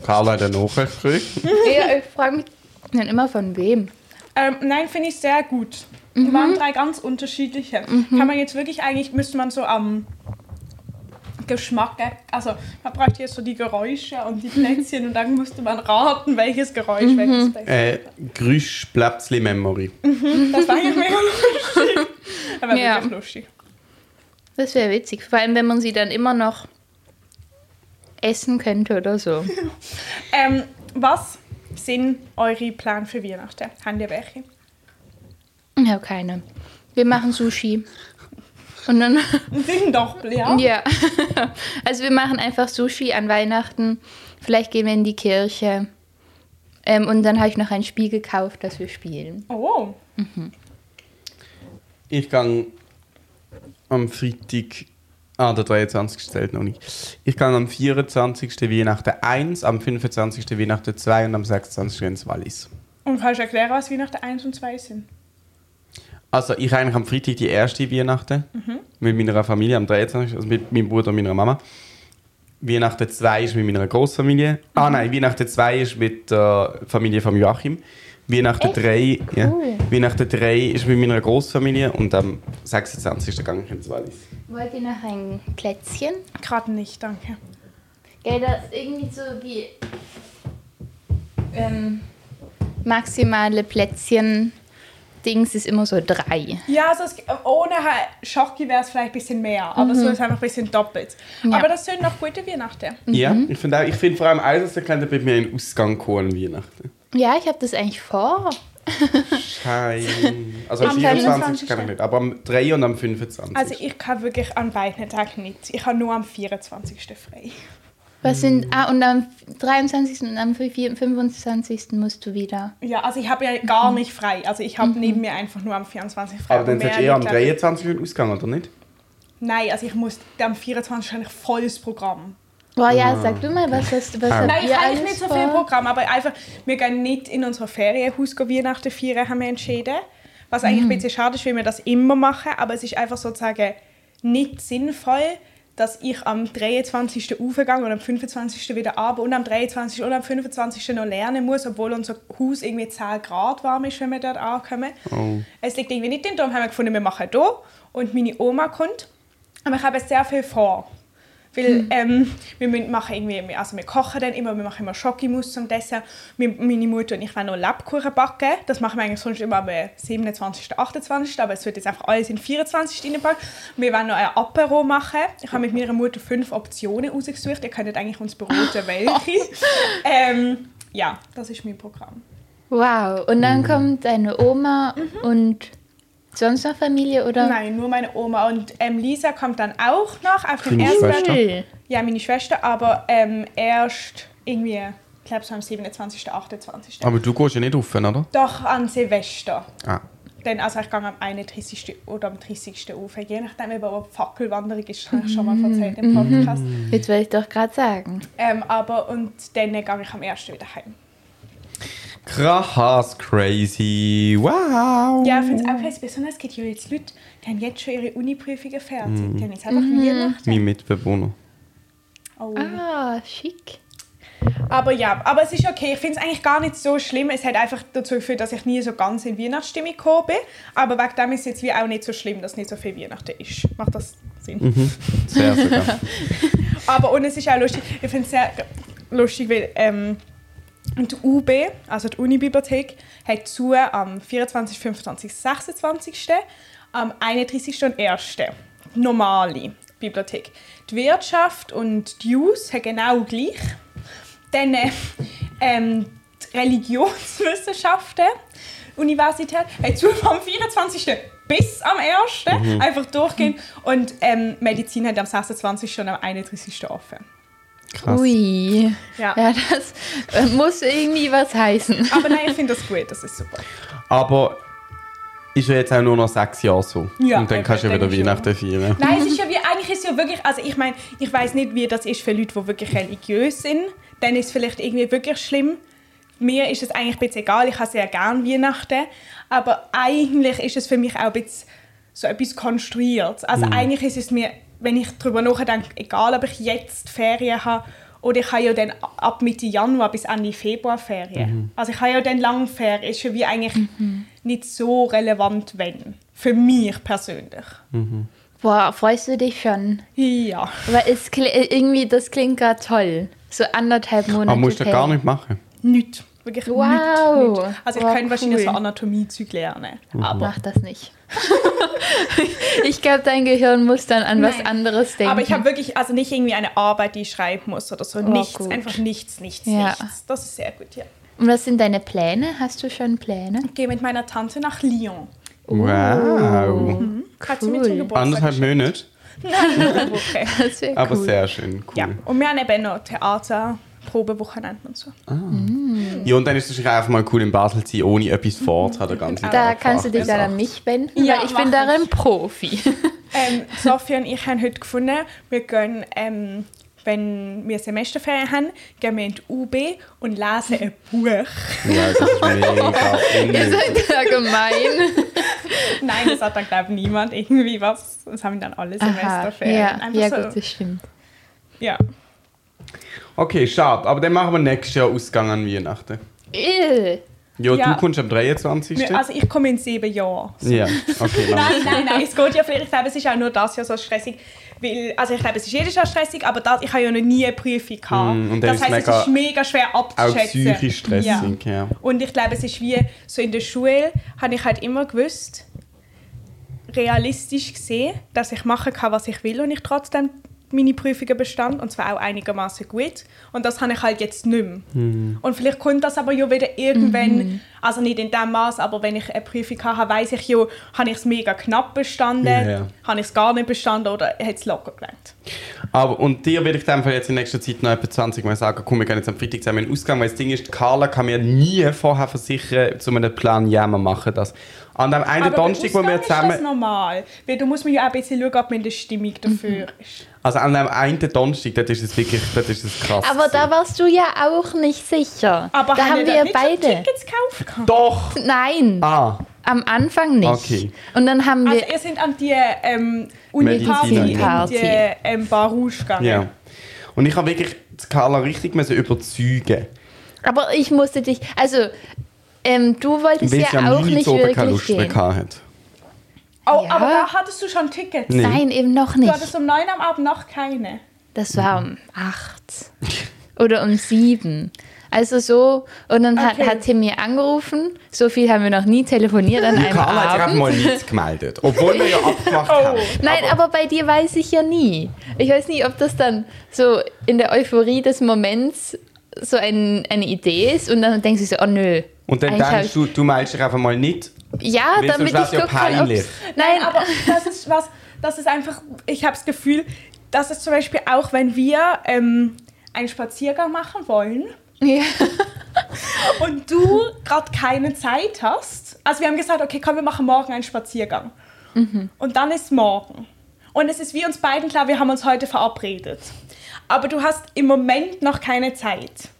Carla eine Nachricht gekriegt. ja, ich frage mich dann immer von wem. Ähm, nein, finde ich sehr gut. Mhm. Die waren drei ganz unterschiedliche. Kann man jetzt wirklich eigentlich, müsste man so am Geschmack, äh, also man braucht hier so die Geräusche und die Plätzchen und dann musste man raten, welches Geräusch Mhm. welches Plätzchen. Äh, Grüsch Memory. Das war eigentlich mega lustig. Aber Ja. wirklich lustig. Das wäre witzig. Vor allem, wenn man sie dann immer noch essen könnte oder so. Ähm, was sind eure Pläne für Weihnachten? Habt ihr welche? Ich habe keine. Wir machen Sushi. Und dann, Sind doch, ja. ja. Also wir machen einfach Sushi an Weihnachten. Vielleicht gehen wir in die Kirche. Ähm, und dann habe ich noch ein Spiel gekauft, das wir spielen. Oh, Ich gehe am Freitag. Ah, der 23. zählt noch nicht. Ich gehe am 24. Weihnachten 1, am 25. Weihnachten 2 und am 26. ins Wallis. und kannst du erklären, was Weihnachten 1 und 2 sind? Also ich eigentlich am Freitag die erste Weihnachten mit meiner Familie am 23. Also mit meinem Bruder und meiner Mama. Weihnachten 2 ist mit meiner Großfamilie. Ah nein, Weihnachten 2 ist mit der Familie von Joachim. Weihnachten Echt? 3, ja. Cool. Weihnachten 3 ist mit meiner Großfamilie und am 26. gehe ich ins Wallis. Wollt ihr noch ein Plätzchen? Gerade nicht, danke. Gell, das ist irgendwie so wie ähm, maximale Plätzchen. Dings ist immer so drei. Ja, also es, ohne Schocki wäre es vielleicht ein bisschen mehr, aber so ist einfach ein bisschen doppelt. Ja. Aber das sind noch gute Weihnachten. Ja, ich finde auch- ich finde vor allem eines der Kinder bei mir in Ausgang gekommen an Weihnachten. Ja, ich habe das eigentlich vor. Schein. Also am Am 24. 24. kann ich nicht, aber am 3 und am 25. Also ich kann wirklich an beiden Tagen nicht. Ich habe nur am 24. frei. Was sind. Ah, und am 23. und am 25. musst du wieder. Ja, also ich habe ja gar nicht frei. Also ich habe neben mir einfach nur am 24. frei. aber dann du eher am nicht, glaub ich. 23. in den Ausgang, oder nicht? Nein, also ich muss am 24. eigentlich volles Programm. Boah, ja, sag du mal, was hast was Ah. habt Nein, ich habe nicht so vor? viel Programm, aber einfach, wir gehen nicht in unser Ferienhaus gehen Weihnachten feiern, haben wir entschieden. Was eigentlich ein bisschen schade ist, weil wir das immer machen, aber es ist einfach sozusagen nicht sinnvoll, dass ich am 23. aufgehe und am 25. wieder ab und am 23. und am 25. noch lernen muss, obwohl unser Haus irgendwie 10 Grad warm ist, wenn wir dort ankommen. Oh. Es liegt irgendwie nicht drin, darum haben wir gefunden, wir machen hier und meine Oma kommt. Aber ich habe sehr viel vor. Weil ähm, wir müssen machen irgendwie, also wir kochen dann immer, wir machen immer Schokimus zum Dessert. Meine Mutter und ich wollen noch Lebkuchen backen. Das machen wir eigentlich sonst immer am 27., 28., aber es wird jetzt einfach alles in 24. reingepackt. Wir wollen noch ein Apero machen. Ich habe mit meiner Mutter fünf Optionen ausgesucht. Ihr könntet eigentlich uns beraten, welche. ähm, ja, das ist mein Programm. Wow, und dann kommt deine Oma und sonst noch Familie oder? Nein, nur meine Oma. Und ähm, Lisa kommt dann auch noch auf den ersten Schwester? Ja, meine Schwester, aber ähm, erst irgendwie, ich glaube so am 27., 28. Aber du gehst ja nicht rauf, oder? Doch an Silvester. Ah. Dann, also ich gehe am 31. oder am 30. auf. Je nachdem, wie aber Fackelwanderung ist, habe ich schon mal erzählt im Podcast. Jetzt wollte ich doch gerade sagen. Ähm, aber und dann gehe ich am 1. wieder heim. Krass, crazy. Wow. Ja, ich finde es auch krass, besonders es gibt ja jetzt Leute, die haben jetzt schon ihre Uni-Prüfungen fertig. Die haben jetzt einfach Weihnachten. Mein Mitbewohner. Oh. Ah, schick. Aber ja, aber es ist okay. Ich finde es eigentlich gar nicht so schlimm. Es hat einfach dazu geführt, dass ich nie so ganz in Weihnachtsstimmung gekommen bin. Aber wegen dem ist es jetzt wie auch nicht so schlimm, dass nicht so viel Weihnachten ist. Macht das Sinn? Sehr sogar. Aber und es ist auch lustig. Ich finde es sehr lustig, weil ähm, die UB, also die Unibibliothek, hat zu am 24., 25., 26., am 31. und 1. Die normale Bibliothek. Die Wirtschaft und die JUS haben genau gleich. Dann äh, ähm, die Religionswissenschaften Universität hat zu vom 24. bis am 1. einfach durchgehen. Und ähm, Medizin hat am 26. und am 31. offen. Krass. Ui. Ja. Ja, das äh, muss irgendwie was heißen. Aber nein, ich finde das gut, das ist super. Aber ist ja jetzt auch nur noch sechs Jahre so. Ja, Und dann kannst du ja wieder Weihnachten feiern. Nein, es ist ja wie, eigentlich ist es ja wirklich, also ich meine, ich weiß nicht, wie das ist für Leute, die wirklich religiös sind. Dann ist es vielleicht irgendwie wirklich schlimm. Mir ist es eigentlich ein bisschen egal, ich habe sehr gerne Weihnachten. Aber eigentlich ist es für mich auch ein bisschen so etwas konstruiert. Also eigentlich ist es mir, wenn ich darüber nachdenke, egal ob ich jetzt Ferien habe oder ich habe ja dann ab Mitte Januar bis Ende Februar Ferien. Also ich habe ja dann lange Ferien. Ist ja wie eigentlich nicht so relevant, wenn. Für mich persönlich. Boah, freust du dich schon? Ja. Weil es kli- irgendwie, das klingt gerade toll. So anderthalb Monate. Aber musst du gar nicht machen. Nicht. Wirklich Wow. nicht, nicht. Also ich Wow, könnte wahrscheinlich cool. so Anatomie-Zeug lernen. Aber, Mach das nicht. ich glaube, dein Gehirn muss dann an was Nein. anderes denken. aber ich habe wirklich, also nicht irgendwie eine Arbeit, die ich schreiben muss oder so. nichts, gut. einfach nichts, nichts, Ja. nichts. Das ist sehr gut, ja. Und was sind deine Pläne? Hast du schon Pläne? Ich gehe mit meiner Tante nach Lyon. Wow. Hat sie mir zum Cool. Geburtstag Anderthalb. Monate. Eine Woche. Das wäre Aber cool. sehr schön. Cool. Ja. Und wir haben eben noch Theater, Probewochenende und so. Ja, und dann ist es wahrscheinlich einfach mal cool in Basel zu sein, ohne etwas vorzuhaben. ganzen Da Tag. kannst du dich dann an mich wenden, Ja, weil ich bin darin Profi. Ähm, Sophia und ich haben heute gefunden, wir gehen, ähm, wenn wir Semesterferien haben, gehen wir in die UB und lesen ein Buch. Ja, das ist mega Ihr seid ja gemein. Nein, das hat dann, glaube ich, niemand irgendwie was. Das haben dann alle Semesterferien. Ja, Einfach ja so, gut, das stimmt. ja. Okay, schade. Aber dann machen wir nächstes Jahr Ausgang an Weihnachten. Ill. Ja, Ja. du kommst am 23. Wir- Also ich komme in sieben Jahren. ja, okay. Nein, nein, nein, es geht ja vielleicht, ich glaube, es ist auch nur das Jahr so stressig, weil, also ich glaube, es ist jedes Jahr stressig, aber das, ich habe ja noch nie eine Prüfung gehabt. Mm, und dann das ist es heisst, mega- es ist mega schwer Auch abzuschätzen. psychisch stressig, ja. Und ich glaube, es ist wie, so in der Schule habe ich halt immer gewusst, realistisch gesehen, dass ich machen kann, was ich will und ich trotzdem meine Prüfungen bestand und zwar auch einigermaßen gut. Und das habe ich halt jetzt nicht mehr. Mhm. Und vielleicht kommt das aber ja wieder irgendwann, also nicht in dem Maß, aber wenn ich eine Prüfung habe, weiß ich ja, habe ich es mega knapp bestanden, Ja, habe ich es gar nicht bestanden oder hat es locker gelernt. Aber, und dir würde ich dann jetzt in nächster Zeit noch etwa 20 Mal sagen, komm, wir gehen jetzt am Freitag zusammen in den Ausgang, weil das Ding ist, Carla kann mir nie vorher versichern, zu einem Plan, ja, wir machen das. An dem einen aber Donnerstag, wo wir ist das zusammen... normal, weil du musst mir ja auch ein bisschen schauen, ob man in der Stimmung dafür ist. Also an dem einen Donnerstag, dort ist es wirklich, dort ist es krass. Aber da warst du ja auch nicht sicher. Aber da haben ihr wir schon beide. Tickets gekauft? Doch! Nein, Ah, am Anfang nicht. Okay. Und dann haben wir. Also ihr seid an die ähm, Uni-Party Medizinparty. die ähm, Bar Rouge gegangen. ja. Und ich habe wirklich Carla richtig müssen überzeugen aber ich musste dich. Also, ähm, du wolltest weil ja sie am auch nicht zu oben keine wirklich Lust mehr hat. Oh, Ja. aber da hattest du schon Tickets. Nee. Nein, eben noch Du nicht. hattest um 9 am Abend noch keine. Das war um acht oder um sieben. Also so, und dann hat, Okay. hat Tim mir angerufen. So viel haben wir noch nie telefoniert an einem Carla hat sich einfach Abend. mal nichts gemeldet. Obwohl wir ja abgemacht Oh. haben. Nein, aber, bei dir weiß ich ja nie. Ich weiß nicht, ob das dann so in der Euphorie des Moments so ein, eine Idee ist und dann denkst du so, oh nö. Und dann denkst du, du meldest dich einfach mal nicht. Ja, Weil damit ich gucken kann, Nein, Nein, aber das ist was, das ist einfach, ich habe das Gefühl, dass es zum Beispiel auch, wenn wir ähm, einen Spaziergang machen wollen Ja. und du gerade keine Zeit hast, also wir haben gesagt, okay, komm, wir machen morgen einen Spaziergang. Und dann ist morgen. Und es ist wie uns beiden klar, wir haben uns heute verabredet. Aber du hast im Moment noch keine Zeit.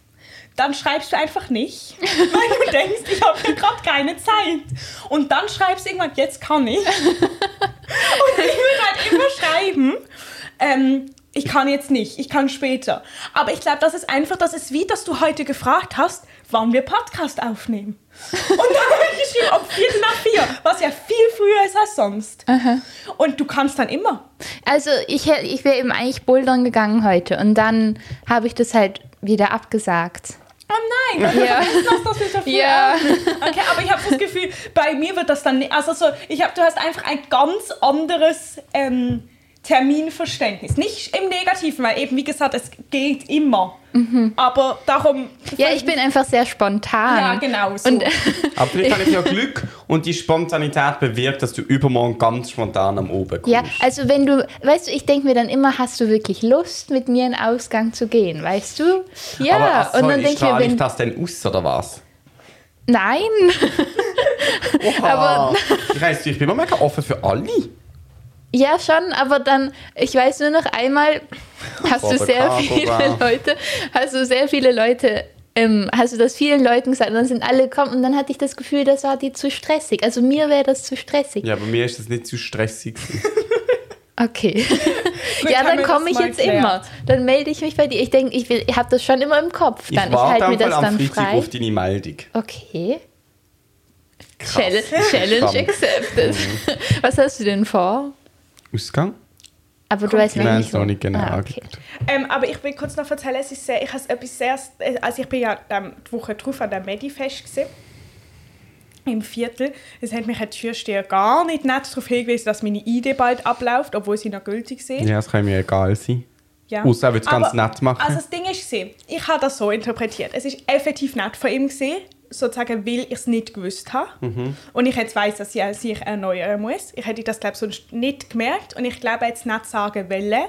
Dann schreibst du einfach nicht, weil du denkst, ich habe hier gerade keine Zeit. Und dann schreibst du irgendwann, jetzt kann ich. Und ich will halt immer schreiben, ähm, ich kann jetzt nicht, ich kann später. Aber ich glaube, das ist einfach, das ist wie, dass du heute gefragt hast, wann wir Podcast aufnehmen. Und dann habe ich geschrieben, um Viertel nach vier, was ja viel früher ist als sonst. Und du kannst dann immer. Also ich, ich wäre eben eigentlich bouldern gegangen heute und dann habe ich das halt wieder abgesagt. Oh nein, Ja. lass das nicht so Ja. Okay, aber ich habe das Gefühl, bei mir wird das dann nicht, also so, ich habe, du hast einfach ein ganz anderes ähm, Terminverständnis. Nicht im Negativen, weil eben, wie gesagt, es geht immer. Aber darum... Ja, ich bin einfach sehr spontan. Ja, genau so. Und, Aber vielleicht habe ich ja Glück und die Spontanität bewirkt, dass du übermorgen ganz spontan am Oben kommst. ja, also wenn du, weißt du, ich denke mir dann immer, hast du wirklich Lust, mit mir in Ausgang zu gehen, weißt du? Ja, Aber ach, und dann denke ich mir, strahle ich wenn, das denn aus, oder was? nein, Aber ich weiss, ich bin immer mega offen für alle. Ja schon, aber dann, ich weiß nur noch einmal, hast du sehr viele Leute, hast du sehr viele Leute ähm, hast du das vielen Leuten gesagt und dann sind alle gekommen und dann hatte ich das Gefühl, das war dir zu stressig. Also mir wäre das zu stressig. Ja, bei mir ist das nicht zu stressig. Okay. ja, dann komme ich jetzt geklärt. immer. Dann melde ich mich bei dir. Ich denke, ich, will- ich habe das schon immer im Kopf. Ich Dann ich, warte halte mir das am dann Freitag frei. auf deine Meldung. Okay. Krass. Challenge, Challenge accepted. Was hast du denn vor? Ausgang? Aber du weißt Nein, noch nicht genau Ah, okay. angeguckt. Ähm, aber ich will kurz noch erzählen, es ist sehr, ich habe etwas sehr, also ich bin ja ähm, die Woche drauf an der Medifest gewesen, im Viertel. Es hat mich ein Türsteher gar nicht nett darauf hingewiesen, dass meine ID bald abläuft, obwohl sie noch gültig sind. Ja, das kann mir egal sein. Ja. Außer er will es ganz nett machen. Also das Ding ist, ich habe das so interpretiert. Es ist effektiv nett von ihm gesehen, sozusagen, weil ich es nicht gewusst habe. Mhm. Und ich jetzt weiß, dass ich sich erneuern muss. Ich hätte das, glaube ich, sonst nicht gemerkt. Und ich glaube, er es nicht sagen wollen.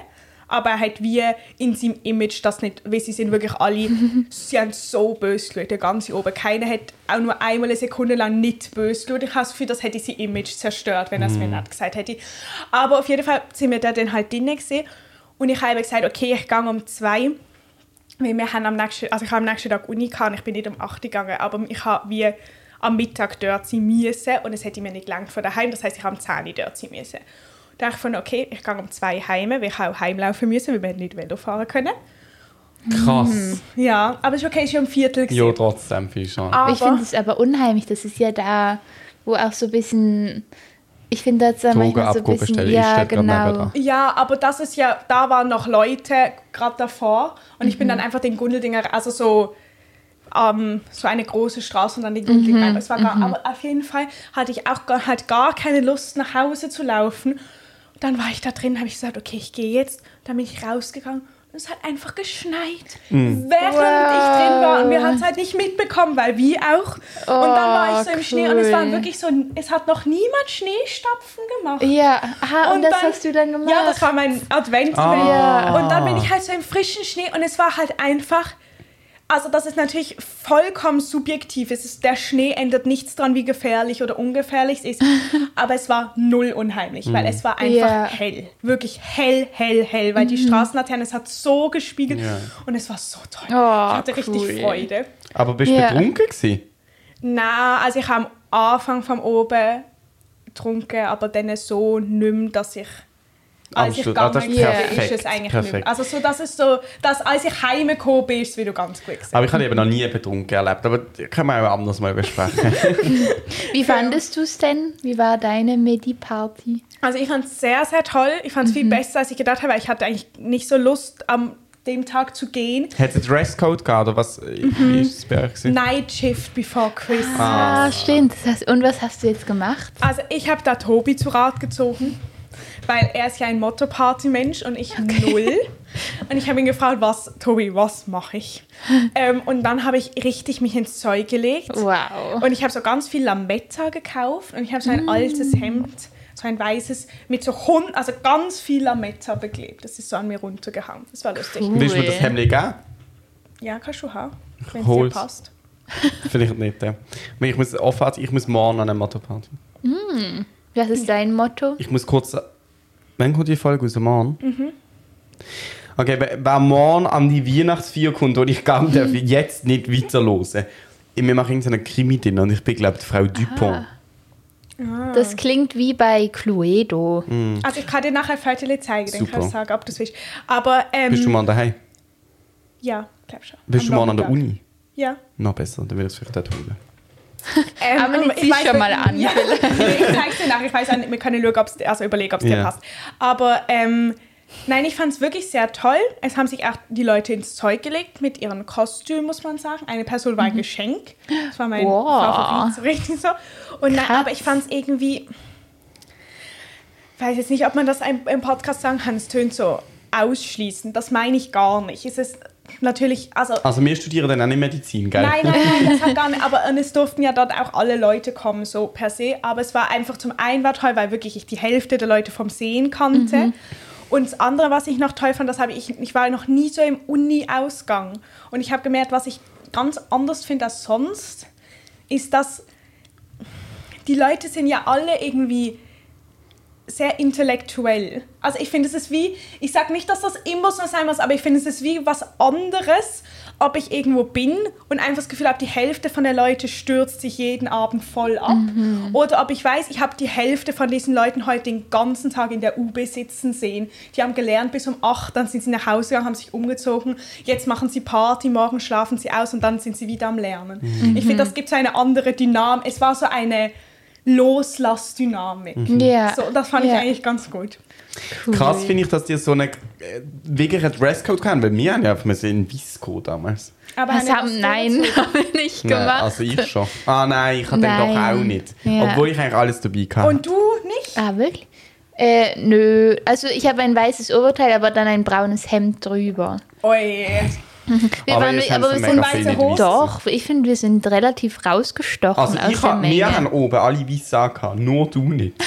Aber er hat wie in seinem Image das nicht, weil sie sind wirklich alle, sie haben so böse geschaut, der ganze oben. Keiner hat auch nur einmal eine Sekunde lang nicht böse geschaut. Ich habe das Gefühl, das hätte sein Image zerstört, wenn er es mir nicht gesagt hätte. Aber auf jeden Fall sind wir da dann halt drinnen gesehen. Und ich habe gesagt, okay, ich gehe um zwei. Weil wir haben am nächsten, also ich habe am nächsten Tag Uni gehabt, und ich bin nicht um 8 Uhr gegangen, aber ich habe wie am Mittag dort sein müssen und es hätte mir nicht gelangt von daheim, das heißt ich habe um 10 Uhr dort sein müssen. Da dachte ich von, okay, ich gehe um zwei heim, weil ich auch heimlaufen müssen, weil wir nicht Velo fahren können. Krass. Ja, aber es ist okay, es war um Viertel. Ja, trotzdem viel schon. Aber, Ich finde es aber unheimlich. Das ist ja da, wo auch so ein bisschen. Ich finde das da manchmal so ein bisschen. Ja, genau. ja, aber das ist ja, da waren noch Leute gerade davor und ich bin Mhm. dann einfach den Gundeldinger, also so ähm, so eine große Straße und dann den Gundeldinger Mhm. Es war gar, aber auf jeden Fall hatte ich auch gar, halt gar keine Lust nach Hause zu laufen. Und dann war ich da drin, habe ich gesagt, okay, ich gehe jetzt. Dann bin ich rausgegangen es hat einfach geschneit, Mhm. während ich drin war und wir haben es halt nicht mitbekommen, weil wir auch. und dann war ich so im Oh, Schnee und es war cool. wirklich so, es hat noch niemand Schneestapfen gemacht. Ja, aha, und, das dann- hast du dann gemacht. Ja, das war mein Advent. Ah. Ja. Und dann bin ich halt so im frischen Schnee und es war halt einfach. Also das ist natürlich vollkommen subjektiv. Es ist, der Schnee ändert nichts dran, wie gefährlich oder ungefährlich es ist. Aber es war null unheimlich, weil es war einfach Ja. hell. Wirklich hell, hell, hell. Weil die Straßenlaterne, es hat so gespiegelt. Ja. Und es war so toll. Oh, ich hatte richtig cool. Freude. Aber bist du Ja. betrunken gewesen? Na, also ich habe am Anfang vom oben getrunken, aber dann so mehr, dass ich als ich ah, gegangen bin, ist ist perfekt, es eigentlich nicht perfekt. mehr. Also so, das ist so, dass als ich heimgekommen bin, ist es wieder ganz gut gewesen. Aber ich habe eben noch nie betrunken erlebt. Aber das können wir auch anders mal besprechen. Wie fandest du es denn? Wie war deine Medi-Party? Also ich fand es sehr, sehr toll. Ich fand es Mhm. viel besser, als ich gedacht habe, weil ich hatte eigentlich nicht so Lust, am dem Tag zu gehen. Es einen Dresscode gehabt oder was? Wie ist es bei euch? Night Shift before Christmas. Ah, stimmt. Das heißt, und was hast du jetzt gemacht? Also ich habe da Tobi zu Rat gezogen, weil er ist ja ein Motto-Party-Mensch und ich null. Und ich habe ihn gefragt, was, Tobi, was mache ich? ähm, und dann habe ich richtig mich ins Zeug gelegt. Wow. Und ich habe so ganz viel Lametta gekauft und ich habe so ein altes Hemd, so ein weißes, mit so Hund, also ganz viel Lametta beklebt. Das ist so an mir runtergehangen. Das war lustig. Cool. Willst du mir das Hemd geben? Ja, kannst du haben, wenn es dir passt. Vielleicht nicht. Ja. Ich muss, offen, ich muss morgen an eine Motto-Party. Was ist dein Motto? Ich muss kurz. Wann kommt die Folge raus? Morgen? Okay, wer- morgen an die Weihnachtsfeier kommt und ich kann darf jetzt nicht weiterhören. Wir machen irgendeinen krimi drin und ich bin, glaube ich, die Frau Dupont. Das klingt wie bei Cluedo. Also ich kann dir nachher Fotos zeigen, dann Super. kannst du sagen, ob du es willst. Aber, ähm, Bist du morgen daheim? Ja, glaub schon. Bist Am du morgen an der. Uni? Ja. Noch besser, dann will ich es vielleicht auch holen. Ähm, Aber ich weiß schon mal an, Ja, ich zeig's dir nach. Ich weiß auch nicht, wir können schauen, ob's, also überlegen, ob es dir Ja. passt. Aber ähm, nein, ich fand es wirklich sehr toll. Es haben sich auch die Leute ins Zeug gelegt mit ihren Kostümen, muss man sagen. Eine Person war ein Geschenk. Das war mein Wow. Favorit, so richtig so. Und nein, aber ich fand es irgendwie... Ich weiß jetzt nicht, ob man das im im Podcast sagen kann. Es tönt so ausschließend. Das meine ich gar nicht. Es ist natürlich... Also, Also, wir studieren dann auch nicht Medizin, gell? Nein, nein, nein, das hat gar nicht. Aber und es durften ja dort auch alle Leute kommen, so per se. Aber es war einfach zum einen war toll, weil wirklich ich die Hälfte der Leute vom Sehen kannte. Und das andere, was ich noch toll fand, das habe ich, ich war noch nie so im Uni-Ausgang. Und ich habe gemerkt, was ich ganz anders finde als sonst, ist, dass die Leute sind ja alle irgendwie sehr intellektuell. Also ich finde, es ist wie, ich sage nicht, dass das immer so sein muss, aber ich finde, es ist wie was anderes, ob ich irgendwo bin und einfach das Gefühl habe, die Hälfte von der Leute stürzt sich jeden Abend voll ab. Oder ob ich weiß, ich habe die Hälfte von diesen Leuten heute den ganzen Tag in der UB sitzen sehen. Die haben gelernt bis um 8, dann sind sie nach Hause gegangen, haben sich umgezogen, jetzt machen sie Party, morgen schlafen sie aus und dann sind sie wieder am Lernen. Ich finde, das gibt so eine andere Dynamik. Es war so eine Loslassdynamik. Ja. So, das fand ich Ja. eigentlich ganz gut. Krass finde ich, dass die so eine äh, wirklich einen Dresscode haben, weil wir haben ja einfach müssen in Visco damals. Aber Hanne, haben, nein, haben wir nicht Nein, gemacht. also ich schon. Ah nein, ich hatte den doch Nein. auch nicht. Ja. Obwohl ich eigentlich alles dabei hatte. Und du nicht? Ah, wirklich? Äh, nö. Also ich habe ein weißes Oberteil, aber dann ein braunes Hemd drüber. Oi. Wir aber waren, aber wir sind weiße Hosen. doch, ich finde, wir sind relativ rausgestochen Also aus ich der Menge. wir haben oben alle weiß gehabt, nur du nicht.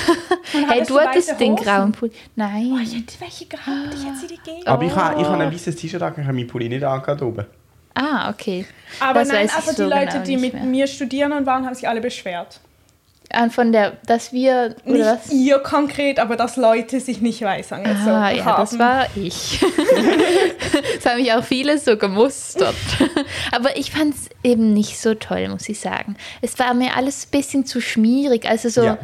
Hey, du hattest den grauen Pulli. Nein. Oh, ich hätte welche gehabt, ich hätte sie dir gegeben. Aber ich habe ich hab ein weißes T-Shirt angehabt, ich habe meinen Pulli nicht angehabt oben. Ah, okay. Aber Das nein, also die so Leute, genau die mit mehr. mir studieren und waren, haben sich alle beschwert. Ah, Von der, dass wir, oder Nicht was? ihr konkret, aber dass Leute sich nicht weiß angezogen Ah, ja, haben. das war ich. haben mich auch viele so gemustert. Aber ich fand es eben nicht so toll, muss ich sagen. Es war mir alles ein bisschen zu schmierig. Also so, Ja.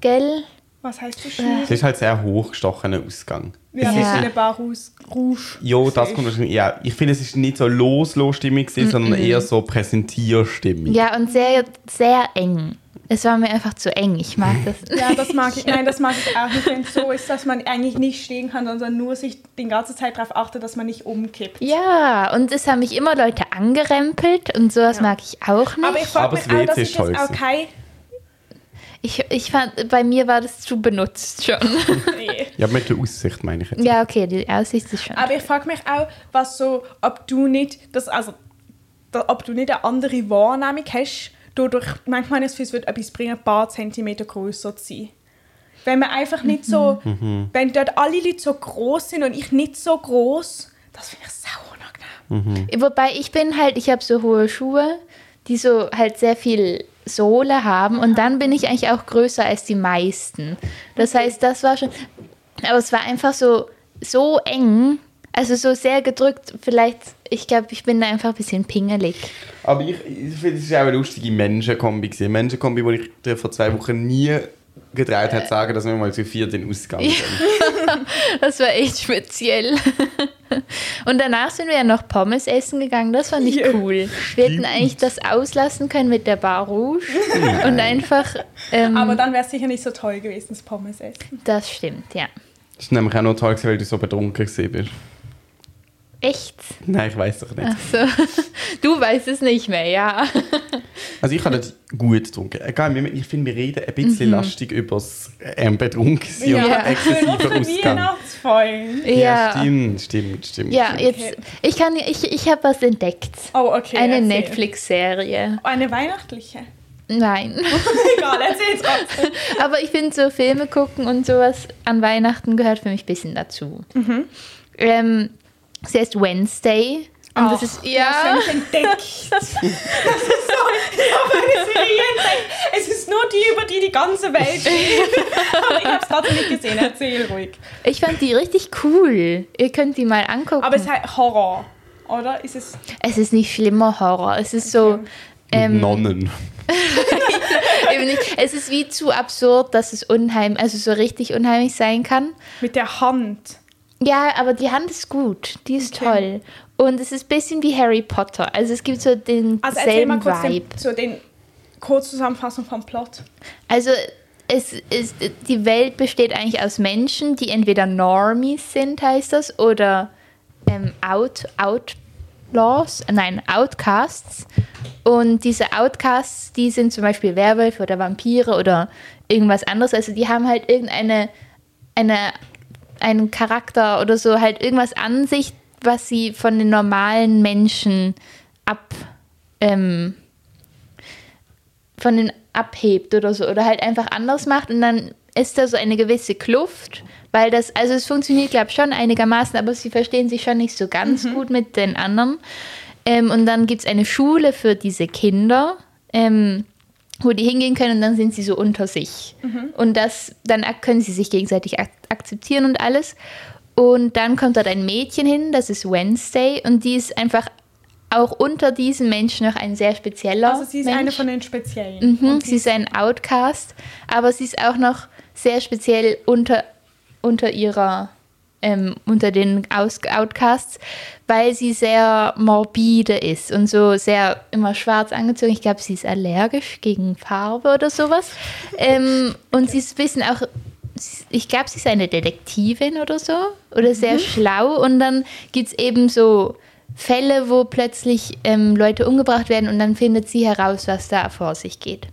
gell? Was heißt du schwierig? Es ist halt sehr hochgestochener Ausgang. Wir haben Ja. ja. eine Bar Rouge. Jo, das kommt wahrscheinlich. Ja, ich finde, es ist nicht so los-los-Stimmung, gewesen, sondern eher so Präsentierstimmung. Ja, und sehr, sehr eng. Es war mir einfach zu eng. Ich mag das. Ja, das mag ich. Nein, das mag ich auch nicht, wenn es so ist, dass man eigentlich nicht stehen kann, sondern nur sich die ganze Zeit darauf achtet, dass man nicht umkippt. Ja, und es haben mich immer Leute angerempelt und sowas Ja. mag ich auch nicht. Aber ich frage mich das auch, dass ist ich jetzt auch kein... Ich, ich fand, bei mir war das zu benutzt schon. Nee. Ja, mit der Aussicht meine ich jetzt. ja, okay, die Aussicht ist schon. Aber ich frage mich auch, was so, ob du nicht, das, also, da, ob du nicht eine andere Wahrnehmung hast, dadurch, manchmal habe ich das Gefühl, es wird etwas bringen, ein paar Zentimeter größer zu sein. Wenn man einfach nicht so, wenn dort alle Leute so groß sind und ich nicht so groß, das finde ich sau unangenehm. Wobei ich bin halt, ich habe so hohe Schuhe, die so halt sehr viel Sohle haben und dann bin ich eigentlich auch größer als die meisten. Das heißt, das war schon, aber es war einfach so, so eng, also so sehr gedrückt, vielleicht, ich glaube, ich bin da einfach ein bisschen pingelig. Aber ich, ich finde, es ist auch eine lustige Menschenkombi. Eine Menschenkombi, die ich dir vor zwei Wochen nie getraut hat, sagen, dass wir mal zu viert den Ausgang gehen. Das war echt speziell. Und danach sind wir ja noch Pommes essen gegangen. Das fand ich Ja. cool. Wir hätten eigentlich das auslassen können mit der Bar Rouge und einfach. Ähm, Aber dann wäre es sicher nicht so toll gewesen, das Pommes essen. das stimmt, ja. Das ist nämlich auch noch toll, gewesen, weil du so betrunken gewesen bist. Echt? Nein, ich weiß doch nicht. So. Du weißt es nicht mehr, ja. Also ich habe das gut getrunken. Egal, ich finde, wir reden ein bisschen lastig über das ähm, Betrunkensein und Ja. exzessive Ausgang. Weihnachtsfolgen. Ja, stimmt, stimmt, stimmt. Ja, stimmt. jetzt, ich kann, ich, ich habe was entdeckt. Oh, okay. Eine. Netflix-Serie. Eine weihnachtliche. Nein. Egal, erzähl trotzdem. Aber ich finde, so Filme gucken und sowas an Weihnachten gehört für mich ein bisschen dazu. Ähm, sie heißt Wednesday. Und das ist, ja, Das ist entdeckt. Das ist so, ich habe eine Serie entdeckt. Es ist nur die, über die die ganze Welt steht. Aber ich habe es trotzdem nicht gesehen. Erzähl ruhig. ich fand die richtig cool. Ihr könnt die mal angucken. Aber es ist halt Horror, oder? Ist es... es ist nicht schlimmer Horror. Es ist so. Ähm, Nonnen. eben nicht, es ist wie zu absurd, dass es unheimlich, also so richtig unheimlich sein kann. Mit der Hand. Ja, aber die Hand ist gut. Die ist Okay. toll. Und es ist ein bisschen wie Harry Potter. Also es gibt so den Also selben kurz den, Vibe. so den Kurzzusammenfassung vom Plot. Also es ist, die Welt besteht eigentlich aus Menschen, die entweder Normies sind, heißt das, oder ähm, Out, Outlaws, nein, Outcasts. Und diese Outcasts, die sind zum Beispiel Werwölfe oder Vampire oder irgendwas anderes. Also die haben halt irgendeine eine, einen Charakter oder so, halt irgendwas an sich, was sie von den normalen Menschen ab, ähm, von den abhebt oder so. Oder halt einfach anders macht und dann ist da so eine gewisse Kluft, weil das, also es funktioniert glaube ich schon einigermaßen, aber sie verstehen sich schon nicht so ganz gut mit den anderen. Ähm, und dann gibt es eine Schule für diese Kinder, ähm, wo die hingehen können und dann sind sie so unter sich. Und das, dann können sie sich gegenseitig ak akzeptieren und alles. Und dann kommt dort ein Mädchen hin, das ist Wednesday und die ist einfach auch unter diesen Menschen noch ein sehr spezieller Also sie ist Mensch. eine von den Speziellen. Mhm, sie ist ein Outcast, aber sie ist auch noch sehr speziell unter, unter ihrer, ähm, unter den Aus Outcasts, weil sie sehr morbide ist und so sehr immer schwarz angezogen. Ich glaube, sie ist allergisch gegen Farbe oder sowas. Ähm, und sie ist ein bisschen auch, ich glaube, sie ist eine Detektivin oder so oder sehr schlau und dann gibt es eben so Fälle, wo plötzlich ähm, Leute umgebracht werden und dann findet sie heraus, was da vor sich geht.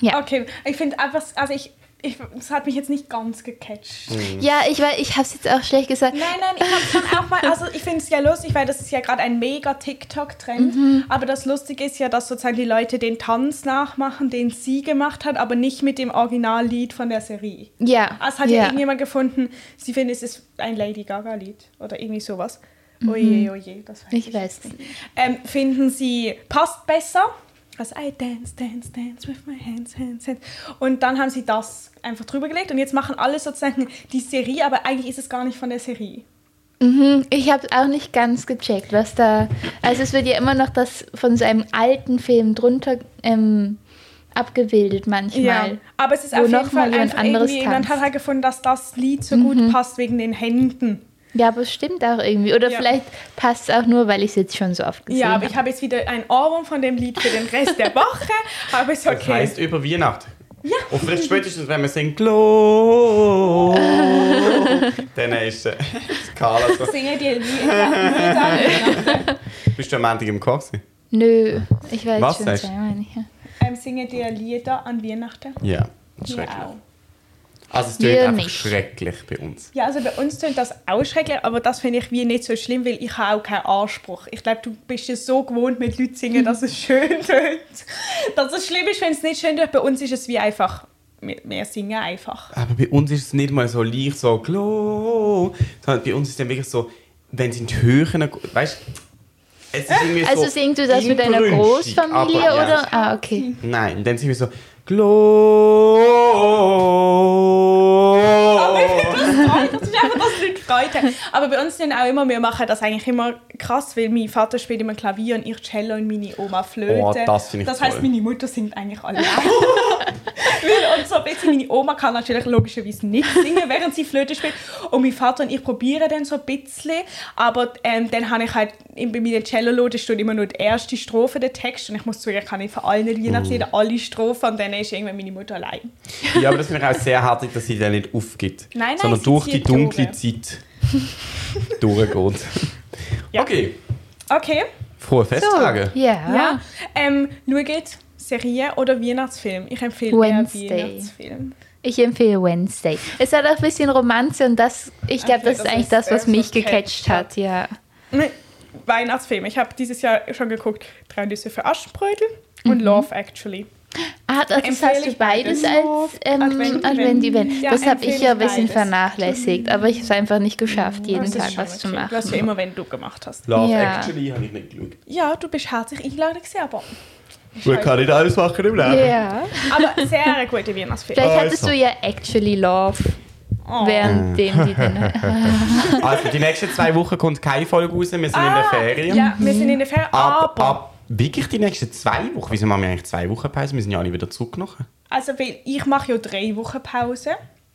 Ja. Okay, ich finde einfach, also ich, ich, das hat mich jetzt nicht ganz gecatcht. Ja, ich weiß, ich habe es jetzt auch schlecht gesagt. Nein, nein, ich habe schon auch mal, also ich finde es ja lustig, weil das ist ja gerade ein mega TikTok-Trend. Mhm. Aber das Lustige ist ja, dass sozusagen die Leute den Tanz nachmachen, den sie gemacht hat, aber nicht mit dem Originallied von der Serie. Ja. Also hat ja, ja. irgendjemand gefunden, sie findet, es ist ein Lady Gaga-Lied oder irgendwie sowas. Oje, oje, das weiß ich, Ich weiß nicht. Ähm, finden sie, passt besser. Also I dance, dance, dance with my hands, hands, hands. Und dann haben sie das einfach drüber gelegt und jetzt machen alle sozusagen die Serie, aber eigentlich ist es gar nicht von der Serie. Mhm, ich habe auch nicht ganz gecheckt, was da. Also es wird ja immer noch das von so einem alten Film drunter ähm, abgebildet manchmal. aber es ist auf jeden Fall einfach anderes irgendwie, jemand hat halt gefunden, dass das Lied so gut passt wegen den Händen. Ja, aber es stimmt auch irgendwie. Oder Ja. vielleicht passt es auch nur, weil ich es jetzt schon so oft gesehen Ja, aber habe. ich habe jetzt wieder ein Ohrwurm von dem Lied für den Rest der Woche, aber Das okay. heisst über Weihnachten. Ja. Und vielleicht spätestens, wenn wir singen Glow, dann ist äh, Carla so. Singe die Lieder, Bist du am Montag im Chor gewesen? Nö, ich weiß Was schon sagst du? zweimal nicht. Ja. ähm, singe dir Lieder an Weihnachten. Ja. Schrecklich. auch. Also es klingt einfach nicht. schrecklich bei uns. Ja, also bei uns tönt das auch schrecklich, aber das finde ich wie nicht so schlimm, weil ich habe auch keinen Anspruch. Ich glaube, du bist es so gewohnt, mit Leuten zu singen, dass es schön tönt. Dass es schlimm ist, wenn es nicht schön tönt. Bei uns ist es wie einfach, wir, singen einfach. Aber bei uns ist es nicht mal so leicht so Glow, bei uns ist es dann wirklich so, wenn es in die Höhen geht, weißt du, es ist irgendwie Also so singst du das mit deiner Großfamilie aber, oder? Ja. Ah, okay. Nein, dann sind wir so Glow. Finde das das ist einfach, Leute Freude haben. Aber bei uns sind auch immer, wir machen das eigentlich immer krass, weil mein Vater spielt immer Klavier und ich Cello und meine Oma Flöte. Oh, das finde ich Das heisst, toll. meine Mutter singt eigentlich allein. Weil- und so ein bisschen, meine Oma kann natürlich logischerweise nicht singen, während sie Flöte spielt. Und mein Vater und ich probieren dann so ein bisschen. Aber ähm, dann habe ich halt, bei meinen Cello-Loten steht immer nur die erste Strophe, der Text. Und ich muss zugeben, ich kann nicht von allen Weihnachtsliedern alle Strophen. Und dann ist irgendwann meine Mutter allein. Ja, aber das finde ich auch sehr hart, dass sie dann nicht aufgibt. Nein, nein, sondern durch die dunkle. Zeit durchgeht. Ja. Okay, Okay. frohe Festtage. Ja. Ja. Ähm, schaut Serie oder Weihnachtsfilm. Ich empfehle Wednesday. eher Weihnachtsfilm. Ich empfehle Wednesday. Es hat auch ein bisschen Romanze und das, ich glaube, Okay, das ist das eigentlich das, was das, mich gecatcht catcht hat, ja. Nee, Weihnachtsfilm. Ich habe dieses Jahr schon geguckt Drei Nüsse für Aschenbrödel und Love Actually. Ah, das Empfehle hast du beides als ähm, Advent-Event. Advent-Event. Ja, das habe ich ja ein bisschen beides. vernachlässigt, aber ich habe es einfach nicht geschafft, jeden Das Tag was zu machen. Du hast ja immer, wenn du gemacht hast. Love Ja. Actually habe ich nicht geschaut. Ja, du bist herzlich eingeladen gewesen, aber... Man kann nicht alles machen im Leben. Ja. Aber sehr ein guter Weihnachtsfilm. Vielleicht Also. hattest du ja Actually Love, Oh. währenddem die dann... Also die nächsten zwei Wochen kommt keine Folge raus, wir sind in der Ferien. Ah, Ja, wir sind in der Ferien, Ab, aber... ab wirklich die nächsten zwei Wochen? Wieso machen wir eigentlich zwei Wochen Pause? Wir sind ja alle wieder zurück nachher. Also, weil ich mache ja drei Wochen Pause.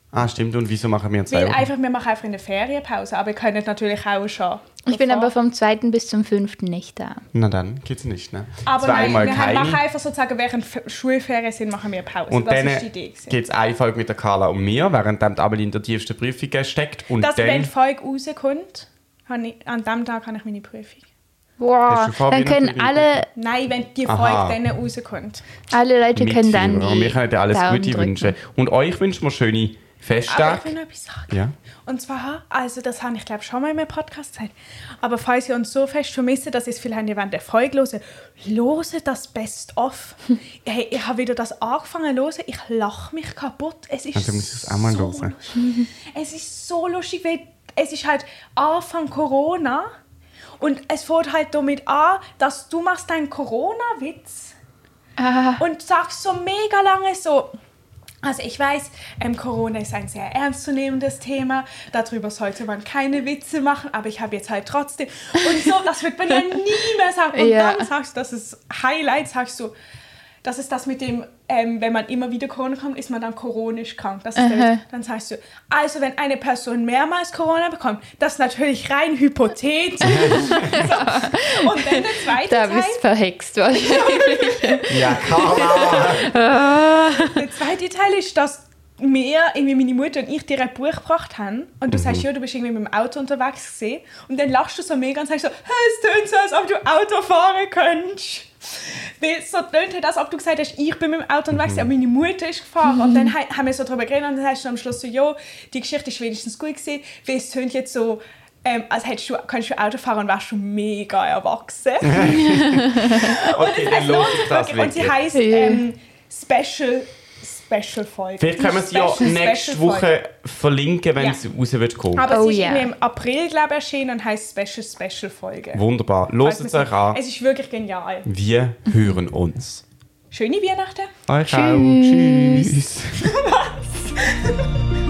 Ah, stimmt. Und wieso machen wir zwei Weil Wochen? einfach, wir machen einfach in der Ferienpause. Aber ihr könnt natürlich auch schon... Ich bin aber vom 2. bis zum 5. nicht da. Na dann geht's nicht, ne? Aber Zweimal nein, wir keine. machen einfach sozusagen, während F- Schulferien sind, machen wir Pause. Und das dann ist die Idee. gewesen. es eine Folge mit der Carla und mir, während dann die Amelie in der tiefsten Prüfung steckt. Und Dass, wenn dann... die Folge rauskommt, ich, an dem Tag habe ich meine Prüfung. Hast Wow, dann können alle, Nein, wenn die. Folge dann rauskommt. alle Leute können dann. Und wir können dir alles Daumen Gute drücken. wünschen. Und euch wünschen wir schöne Aber ich Festtage. will noch etwas sagen. Ja. Und zwar, also das habe ich glaube schon mal in meinem Podcast gesagt, aber falls ihr uns so fest vermisst, dass ihr es vielleicht während der Folge hören, lose das Best-of. hey, ich habe wieder das angefangen zu hören, ich lache mich kaputt. Es ist Also, du musst es auch mal so hören. lustig. Es ist so lustig, weil es ist halt Anfang Corona und es fängt halt damit an, dass du machst deinen Corona-Witz Ah. und sagst so mega lange so. Also ich weiß, ähm, Corona ist ein sehr ernstzunehmendes Thema. Darüber sollte man keine Witze machen, aber ich habe jetzt halt trotzdem. Und so, das wird man ja nie mehr sagen. Und Ja. dann sagst du, das ist Highlight, sagst du, das ist das mit dem, ähm, wenn man immer wieder Corona kommt, ist man dann chronisch krank. Das ist der dann sagst du, also wenn eine Person mehrmals Corona bekommt, das ist natürlich rein hypothetisch. so. Und dann der zweite Da Teil. bist du verhext wahrscheinlich. Ja, Carla! Der zweite Teil ist, dass mir, irgendwie meine Mutter und ich dir ein Buch gebracht haben und du sagst, ja, du bist irgendwie mit dem Auto unterwegs gewesen und dann lachst du so mega und sagst so, «Hey, es tönt so, als ob du Auto fahren könntest. Weil so tönt halt, als ob du gesagt hast, ich bin mit dem Auto unterwegs, gewesen, aber meine Mutter ist gefahren. Und dann ha- haben wir so darüber geredet und dann hast du am Schluss so, ja, die Geschichte ist wenigstens gut gewesen, weil es tönt jetzt so, ähm, als hättest du, könntest du Auto fahren und wärst du mega erwachsen. Okay, dann lohnt sich das Und sie wirklich. heisst ähm, Special, Special Folge. Vielleicht können wir es ja nächste Woche verlinken, wenn Ja. es raus wird kommen. Aber Oh es ist irgendwie im April, glaube ich, erschienen und heisst Special, Special Folge. Wunderbar. Loset es euch an. Es ist wirklich genial. Wir hören uns. Schöne Weihnachten. Euch Tschüss. auch. Tschüss.